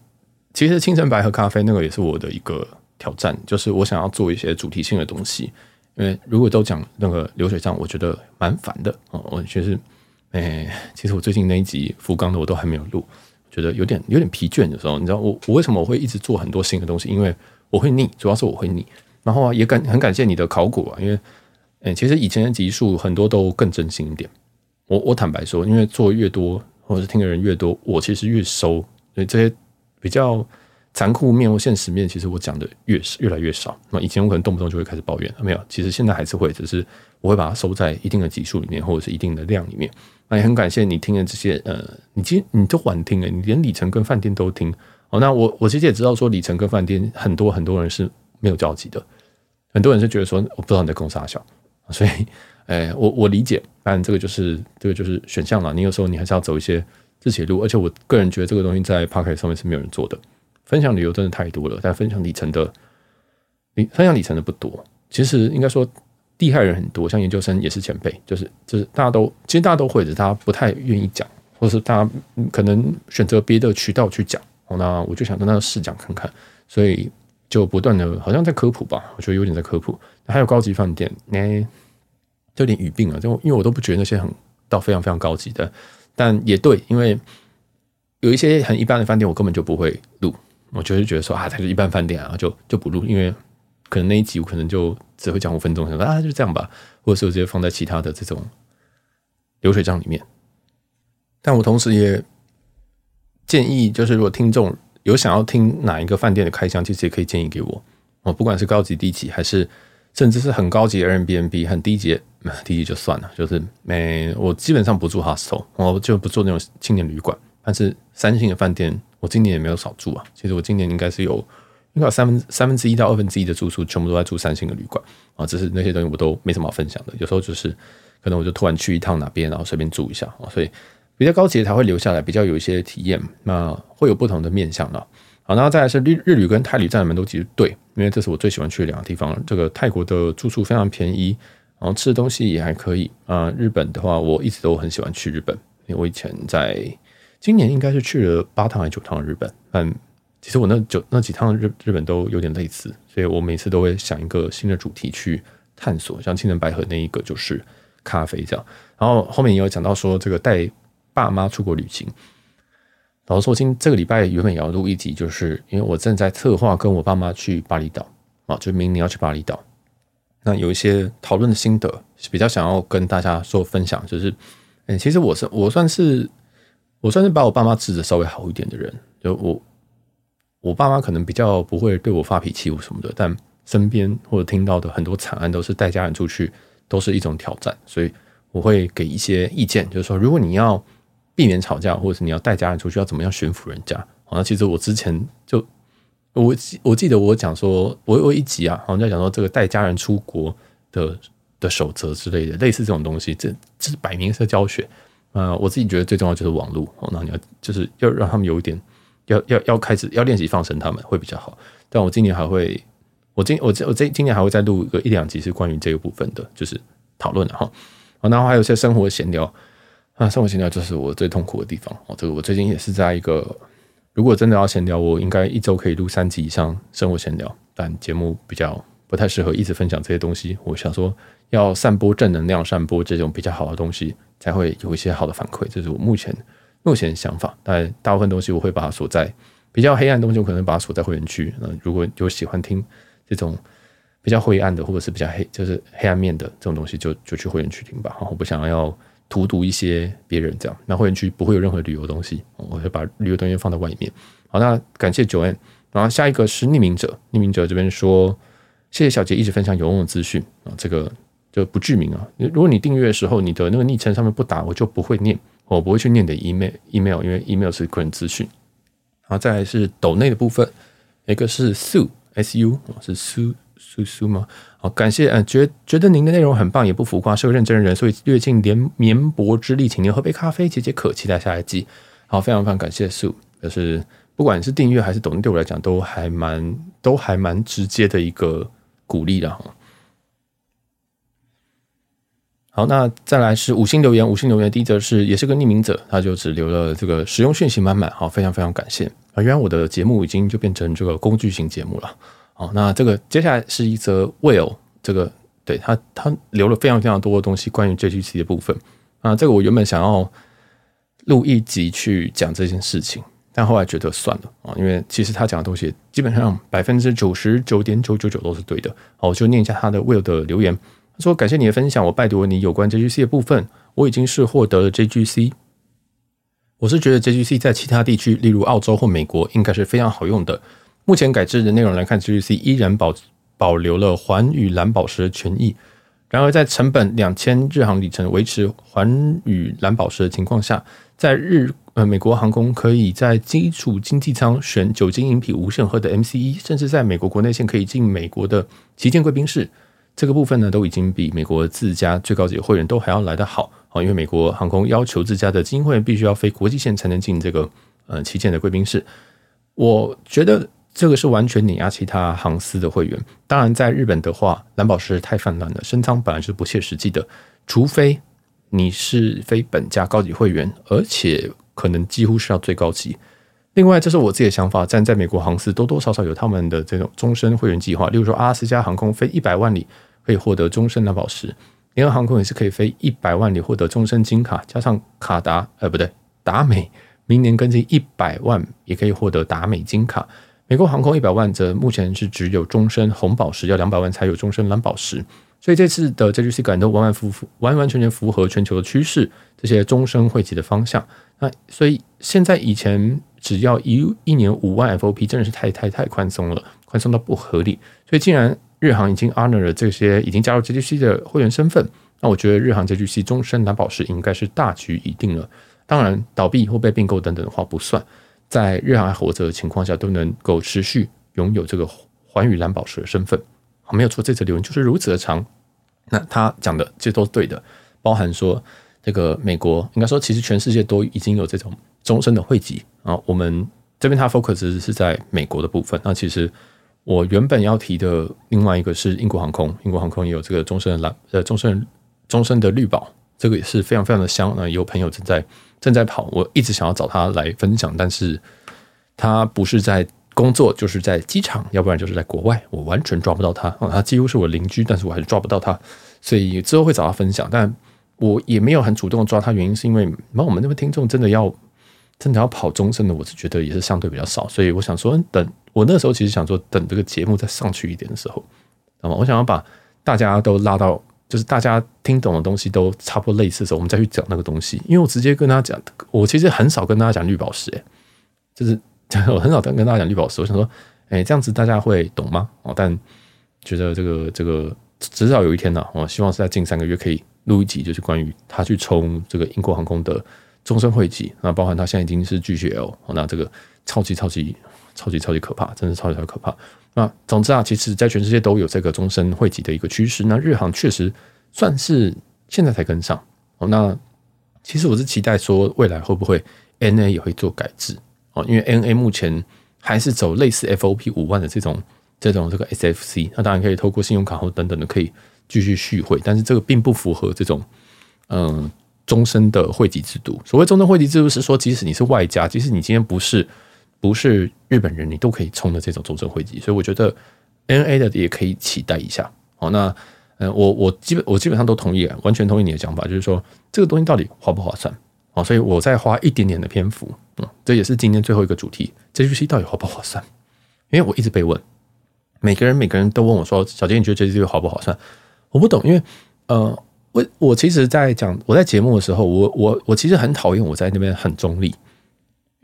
其实清晨白河咖啡那个也是我的一个挑战，就是我想要做一些主题性的东西，因为如果都讲那个流水账，我觉得蛮烦的哦。我其实，哎，其实我最近那一集福冈的我都还没有录，觉得有点有点疲倦的时候，你知道我我为什么我会一直做很多新的东西？因为我会腻，主要是我会腻。然后啊，也感很感谢你的考古啊，因为，哎，其实以前的集数很多都更真心一点。我我坦白说，因为做越多或者是听的人越多，我其实越收。所以这些比较残酷面或现实面，其实我讲的越是越来越少。那以前我可能动不动就会开始抱怨，没有，其实现在还是会，只是我会把它收在一定的集数里面，或者是一定的量里面。那也很感谢你听的这些，呃，你今你都晚听了，你连里程跟饭店都听。哦，那我我其实也知道说里程跟饭店很多很多人是没有交集的，很多人是觉得说我不知道你在攻啥小，所以，哎，我我理解，但这个就是这个就是选项了。你有时候你还是要走一些。自己的路，而且我个人觉得这个东西在 Podcast 上面是没有人做的。分享旅游真的太多了，但分享里程的，你分享里程的不多。其实应该说厉害人很多，像研究生也是前辈，就是就是大家都其实大家都会的，大家不太愿意讲，或者是大家可能选择别的渠道去讲。那我就想跟大家试讲看看，所以就不断的好像在科普吧，我觉得有点在科普。还有高级饭店，哎，有点语病啊，就因为我都不觉得那些很到非常非常高级的。但也对，因为有一些很一般的饭店，我根本就不会录。我就是觉得说啊，它是一般饭店啊，就就不录，因为可能那一集我可能就只会讲五分钟，想说啊，就这样吧，或者是我直接放在其他的这种流水账里面。但我同时也建议，就是如果听众有想要听哪一个饭店的开箱，其实也可以建议给我。我不管是高级低级，还是甚至是很高级的 Airbnb，很低级。低级就算了，就是没我基本上不住 hostel，我就不住那种青年旅馆。但是三星的饭店，我今年也没有少住啊。其实我今年应该是有应该有三分三分之一到二分之一的住宿，全部都在住三星的旅馆啊。只是那些东西我都没什么好分享的。有时候就是可能我就突然去一趟哪边，然后随便住一下啊。所以比较高级的才会留下来，比较有一些体验，那会有不同的面向了。好，然后再来是日日旅跟泰旅占的蛮多，其实对，因为这是我最喜欢去的两个地方。这个泰国的住宿非常便宜。然后吃的东西也还可以啊。日本的话，我一直都很喜欢去日本，因为我以前在今年应该是去了八趟还是九趟日本。嗯其实我那九那几趟日日本都有点类似，所以我每次都会想一个新的主题去探索。像青城白河那一个就是咖啡这样。然后后面也有讲到说这个带爸妈出国旅行。老实说，今这个礼拜原本也要录一集，就是因为我正在策划跟我爸妈去巴厘岛啊，就明年要去巴厘岛。那有一些讨论的心得是比较想要跟大家做分享，就是，嗯，其实我是我算是我算是把我爸妈治得稍微好一点的人，就我我爸妈可能比较不会对我发脾气或什么的，但身边或者听到的很多惨案都是带家人出去都是一种挑战，所以我会给一些意见，就是说如果你要避免吵架，或者是你要带家人出去要怎么样驯服人家，好，那其实我之前就。我我记得我讲说，我有一集啊，好像在讲说这个带家人出国的的守则之类的，类似这种东西，这这是摆明是教学、呃。我自己觉得最重要就是网络哦，那你要就是要让他们有一点，要要要开始要练习放生他们会比较好。但我今年还会，我今我我这今年还会再录一个一两集是关于这个部分的，就是讨论的哈。然后还有一些生活闲聊啊，生活闲聊就是我最痛苦的地方哦。这个我最近也是在一个。如果真的要闲聊，我应该一周可以录三集以上生活闲聊，但节目比较不太适合一直分享这些东西。我想说，要散播正能量，散播这种比较好的东西，才会有一些好的反馈。这是我目前目前想法。但大部分东西我会把它锁在比较黑暗的东西，我可能把它锁在会员区。那如果有喜欢听这种比较灰暗的，或者是比较黑，就是黑暗面的这种东西就，就去会员区听吧。我不想要荼毒一些别人这样。那会员区不会有任何旅游东西，我会把旅游东西放在外面。好，那感谢九 N。然后下一个是匿名者，匿名者这边说，谢谢小杰一直分享有用的资讯啊，这个就不具名啊。如果你订阅的时候，你的那个昵称上面不打，我就不会念，我不会去念你的 email email，因为 email 是个人资讯。然后再来是抖内的部分，一个是 Sue S U 是苏苏苏吗？好，感谢，嗯，觉觉得您的内容很棒，也不浮夸，是个认真的人，所以略尽绵绵薄之力，请您喝杯咖啡解解渴，期待下一季。好，非常非常感谢 Sue，就是。不管是订阅还是抖音，对我来讲都还蛮都还蛮直接的一个鼓励的哈。好，那再来是五星留言，五星留言第一则是也是个匿名者，他就只留了这个实用讯息满满，好，非常非常感谢啊！原来我的节目已经就变成这个工具型节目了。好，那这个接下来是一则 Will，这个对他他留了非常非常多的东西关于 JGC 的部分啊，这个我原本想要录一集去讲这件事情。但后来觉得算了啊，因为其实他讲的东西基本上百分之九十九点九九九都是对的。好，我就念一下他的 Will 的留言。说：“感谢你的分享，我拜读了你有关 JGC 的部分，我已经是获得了 JGC。我是觉得 JGC 在其他地区，例如澳洲或美国，应该是非常好用的。目前改制的内容来看，JGC 依然保保留了环宇蓝宝石的权益。然而，在成本两千日航里程维持环宇蓝宝石的情况下，在日。”呃，美国航空可以在基础经济舱选酒精饮品无限喝的 MCE，甚至在美国国内线可以进美国的旗舰贵宾室。这个部分呢，都已经比美国自家最高级会员都还要来得好。啊，因为美国航空要求自家的精英会员必须要飞国际线才能进这个呃旗舰的贵宾室。我觉得这个是完全碾压其他航司的会员。当然，在日本的话，蓝宝石太泛滥了，升舱本来是不切实际的，除非你是非本家高级会员，而且。可能几乎是要最高级。另外，这是我自己的想法。站在美国航司多多少少有他们的这种终身会员计划，例如说阿拉斯加航空飞一百万里可以获得终身蓝宝石，联合航空也是可以飞一百万里获得终身金卡，加上卡达，呃，不对，达美明年跟进一百万也可以获得达美金卡。美国航空一百万则目前是只有终身红宝石，要两百万才有终身蓝宝石。所以这次的 JGC 改都完完符符完完全全符合全球的趋势，这些终身会籍的方向。那所以现在以前只要一一年五万 FOP 真的是太太太宽松了，宽松到不合理。所以既然日航已经 honor 了这些已经加入 JGC 的会员身份，那我觉得日航 JGC 终身蓝宝石应该是大局已定了。当然倒闭或被并购等等的话不算，在日航还活着的情况下都能够持续拥有这个环宇蓝宝石的身份。没有错，这则留言就是如此的长。那他讲的这都是对的，包含说这个美国应该说其实全世界都已经有这种终身的汇集啊。我们这边他 focus 是在美国的部分。那其实我原本要提的另外一个是英国航空，英国航空也有这个终身的蓝呃终身终身的绿宝，这个也是非常非常的香。那有朋友正在正在跑，我一直想要找他来分享，但是他不是在。工作就是在机场，要不然就是在国外，我完全抓不到他。哦，他几乎是我邻居，但是我还是抓不到他，所以之后会找他分享。但我也没有很主动抓他，原因是因为那我们那边听众真的要真的要跑终身的，我是觉得也是相对比较少。所以我想说，等我那时候其实想说，等这个节目再上去一点的时候，那么我想要把大家都拉到，就是大家听懂的东西都差不多类似的时候，我们再去讲那个东西。因为我直接跟他讲，我其实很少跟大家讲绿宝石，诶，就是。我 很少跟跟大家讲绿宝石，我想说，哎，这样子大家会懂吗？哦，但觉得这个这个至少有一天呢，我希望是在近三个月可以录一集，就是关于他去冲这个英国航空的终身会籍，那包含他现在已经是 GGL，那这个超级超级超级超级可怕，真的超级超级可怕。那总之啊，其实在全世界都有这个终身会籍的一个趋势，那日航确实算是现在才跟上。哦，那其实我是期待说未来会不会 NA 也会做改制。哦，因为 NA 目前还是走类似 FOP 五万的这种这种这个 SFC，那当然可以透过信用卡或等等的可以继续续会，但是这个并不符合这种嗯终身的会籍制度。所谓终身会籍制度是说，即使你是外加，即使你今天不是不是日本人，你都可以充的这种终身会籍。所以我觉得 N A 的也可以期待一下。好，那嗯，我我基本我基本上都同意，完全同意你的讲法，就是说这个东西到底划不划算？哦，所以我再花一点点的篇幅，嗯，这也是今天最后一个主题，JGC 到底划不划算？因为我一直被问，每个人每个人都问我说：“小杰，你觉得 JGC 划不划算？”我不懂，因为呃，我我其实，在讲我在节目的时候，我我我其实很讨厌我在那边很中立。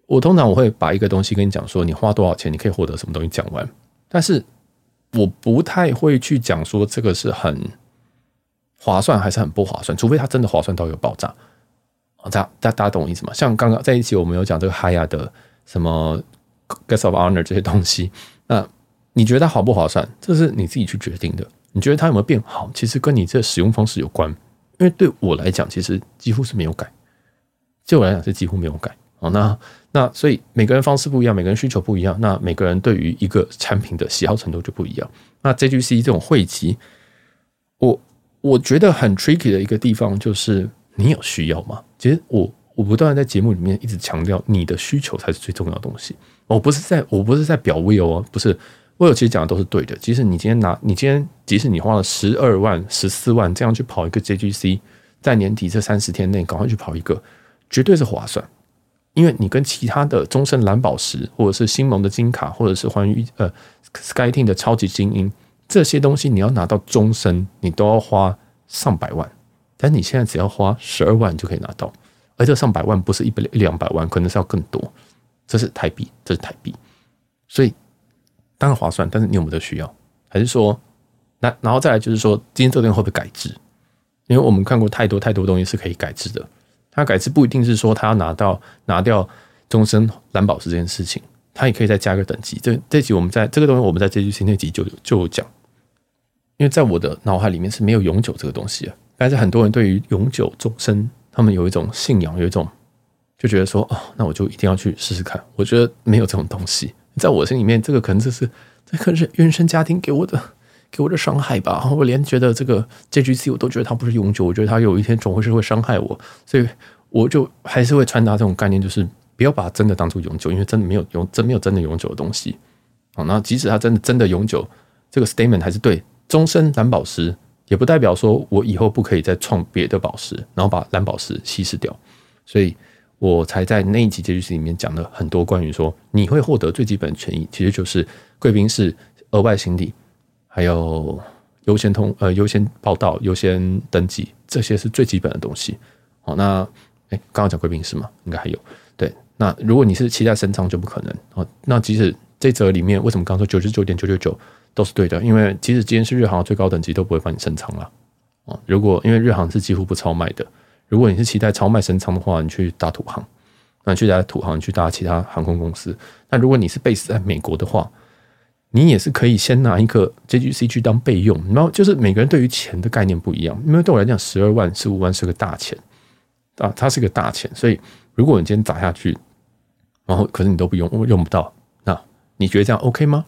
我通常我会把一个东西跟你讲说，你花多少钱，你可以获得什么东西讲完，但是我不太会去讲说这个是很划算还是很不划算，除非它真的划算到有爆炸。大大大家懂我意思吗？像刚刚在一起，我们有讲这个 Hiya 的什么 Guest of Honor 这些东西，那你觉得它好不划算？这是你自己去决定的。你觉得它有没有变好？其实跟你这使用方式有关。因为对我来讲，其实几乎是没有改。对我来讲是几乎没有改。哦，那那所以每个人方式不一样，每个人需求不一样，那每个人对于一个产品的喜好程度就不一样。那 JGC 这种汇集，我我觉得很 tricky 的一个地方就是。你有需要吗？其实我我不断在节目里面一直强调，你的需求才是最重要的东西。我不是在我不是在表 Will 哦，不是我有其实讲的都是对的。即使你今天拿你今天，即使你花了十二万、十四万这样去跑一个 JGC，在年底这三十天内赶快去跑一个，绝对是划算。因为你跟其他的终身蓝宝石，或者是星盟的金卡，或者是环宇呃 SkyTeam 的超级精英这些东西，你要拿到终身，你都要花上百万。但你现在只要花十二万就可以拿到，而这上百万不是一百两百万，可能是要更多。这是台币，这是台币，所以当然划算。但是你有没有需要？还是说，那然后再来就是说，今天这个东西会不会改制？因为我们看过太多太多东西是可以改制的。它改制不一定是说它要拿到拿掉终身蓝宝石这件事情，它也可以再加个等级。这这集我们在这个东西我们在这句新那集就就有讲，因为在我的脑海里面是没有永久这个东西啊。但是很多人对于永久终身，他们有一种信仰，有一种就觉得说，哦，那我就一定要去试试看。我觉得没有这种东西，在我心里面，这个可能就是这可能是原生家庭给我的给我的伤害吧。我连觉得这个 JGC 我都觉得它不是永久，我觉得它有一天总会是会伤害我，所以我就还是会传达这种概念，就是不要把真的当做永久，因为真的没有永真没有真的永久的东西。哦，那即使它真的真的永久，这个 statement 还是对终身蓝宝石。也不代表说我以后不可以再创别的宝石，然后把蓝宝石稀释掉，所以我才在那一集结局里面讲了很多关于说你会获得最基本的权益，其实就是贵宾室额外行李，还有优先通呃优先报到、优先登记，这些是最基本的东西。好，那哎，刚刚讲贵宾室嘛，应该还有对。那如果你是期待升舱就不可能哦。那即使这则里面为什么刚刚说九十九点九九九？都是对的，因为即使今天是日航最高等级，都不会帮你升舱了啊。如果因为日航是几乎不超卖的，如果你是期待超卖升舱的话，你去搭土航，那你去搭土航，你去搭其他航空公司。那如果你是 base 在美国的话，你也是可以先拿一个 JGC 去当备用。然后就是每个人对于钱的概念不一样，因为对我来讲，十二万、十五万是个大钱啊，它是个大钱。所以如果你今天砸下去，然后可是你都不用，用不到，那你觉得这样 OK 吗？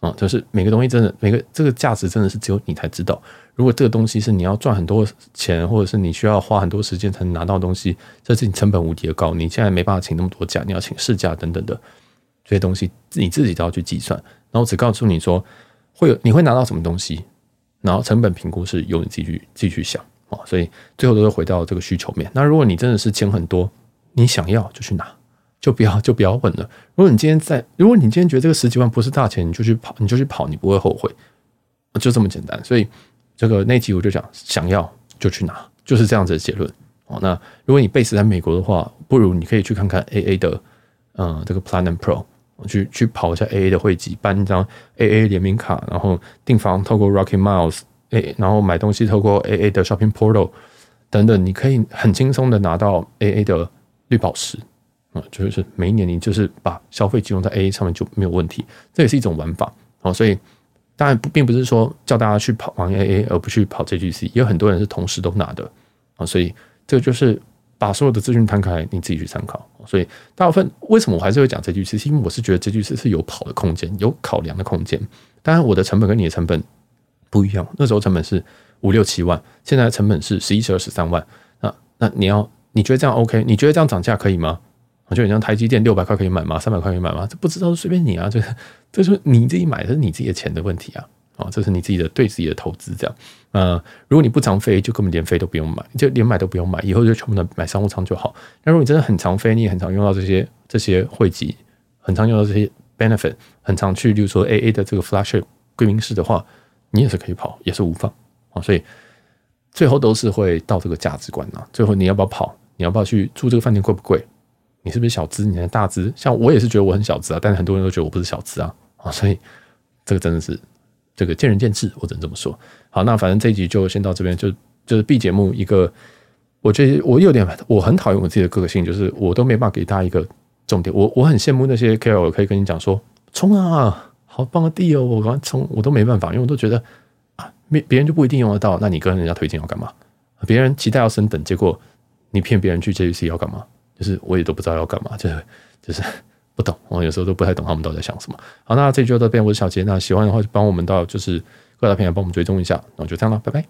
啊，就是每个东西真的，每个这个价值真的是只有你才知道。如果这个东西是你要赚很多钱，或者是你需要花很多时间才能拿到东西，这是你成本无敌的高。你现在没办法请那么多假，你要请事假等等的这些东西，你自己都要去计算。然后只告诉你说会有你会拿到什么东西，然后成本评估是由你自己去自己去想啊。所以最后都是回到这个需求面。那如果你真的是钱很多，你想要就去拿。就不要就不要问了。如果你今天在，如果你今天觉得这个十几万不是大钱，你就去跑，你就去跑，你不会后悔，就这么简单。所以这个那集我就讲，想要就去拿，就是这样子的结论。哦，那如果你 base 在美国的话，不如你可以去看看 AA 的，嗯，这个 Platinum Pro，去去跑一下 AA 的会籍，办一张 AA 联名卡，然后订房透过 Rocket Miles，诶，然后买东西透过 AA 的 Shopping Portal 等等，你可以很轻松的拿到 AA 的绿宝石。啊，就是每一年你就是把消费集中在 AA 上面就没有问题，这也是一种玩法啊。所以当然不并不是说叫大家去跑玩 AA 而不去跑 JGC，也有很多人是同时都拿的啊。所以这个就是把所有的资讯摊开，你自己去参考。所以大部分为什么我还是会讲 JGC？因为我是觉得 JGC 是有跑的空间，有考量的空间。当然我的成本跟你的成本不一样，那时候成本是五六七万，现在的成本是十一十二十三万。那那你要你觉得这样 OK？你觉得这样涨价可以吗？我觉得你像台积电六百块可以买吗？三百块可以买吗？这不知道，随便你啊！这这是你自己买的，是你自己的钱的问题啊！啊，这是你自己的对自己的投资，这样。呃，如果你不常飞，就根本连飞都不用买，就连买都不用买，以后就全部的买商务舱就好。那如果你真的很常飞，你也很常用到这些这些会籍，很常用到这些 benefit，很常去，比如说 AA 的这个 flash 贵宾室的话，你也是可以跑，也是无妨啊。所以最后都是会到这个价值观啊。最后你要不要跑？你要不要去住这个饭店贵不贵？你是不是小资？你是大资？像我也是觉得我很小资啊，但是很多人都觉得我不是小资啊啊，所以这个真的是。这个见仁见智，我只能这么说。好，那反正这一集就先到这边，就就是 B 节目一个，我觉得我有点我很讨厌我自己的个性，就是我都没办法给大家一个重点。我我很羡慕那些 KOL 可以跟你讲说冲啊，好棒的地哦，我刚冲，我都没办法，因为我都觉得啊，别别人就不一定用得到，那你跟人家推荐要干嘛？别人期待要升等，结果你骗别人去 JVC 要干嘛？就是我也都不知道要干嘛，就是就是。不懂，我有时候都不太懂他们到底在想什么。好，那这期就到这边，我是小杰。那喜欢的话，就帮我们到就是各大平台帮我们追踪一下。那我就这样了，拜拜。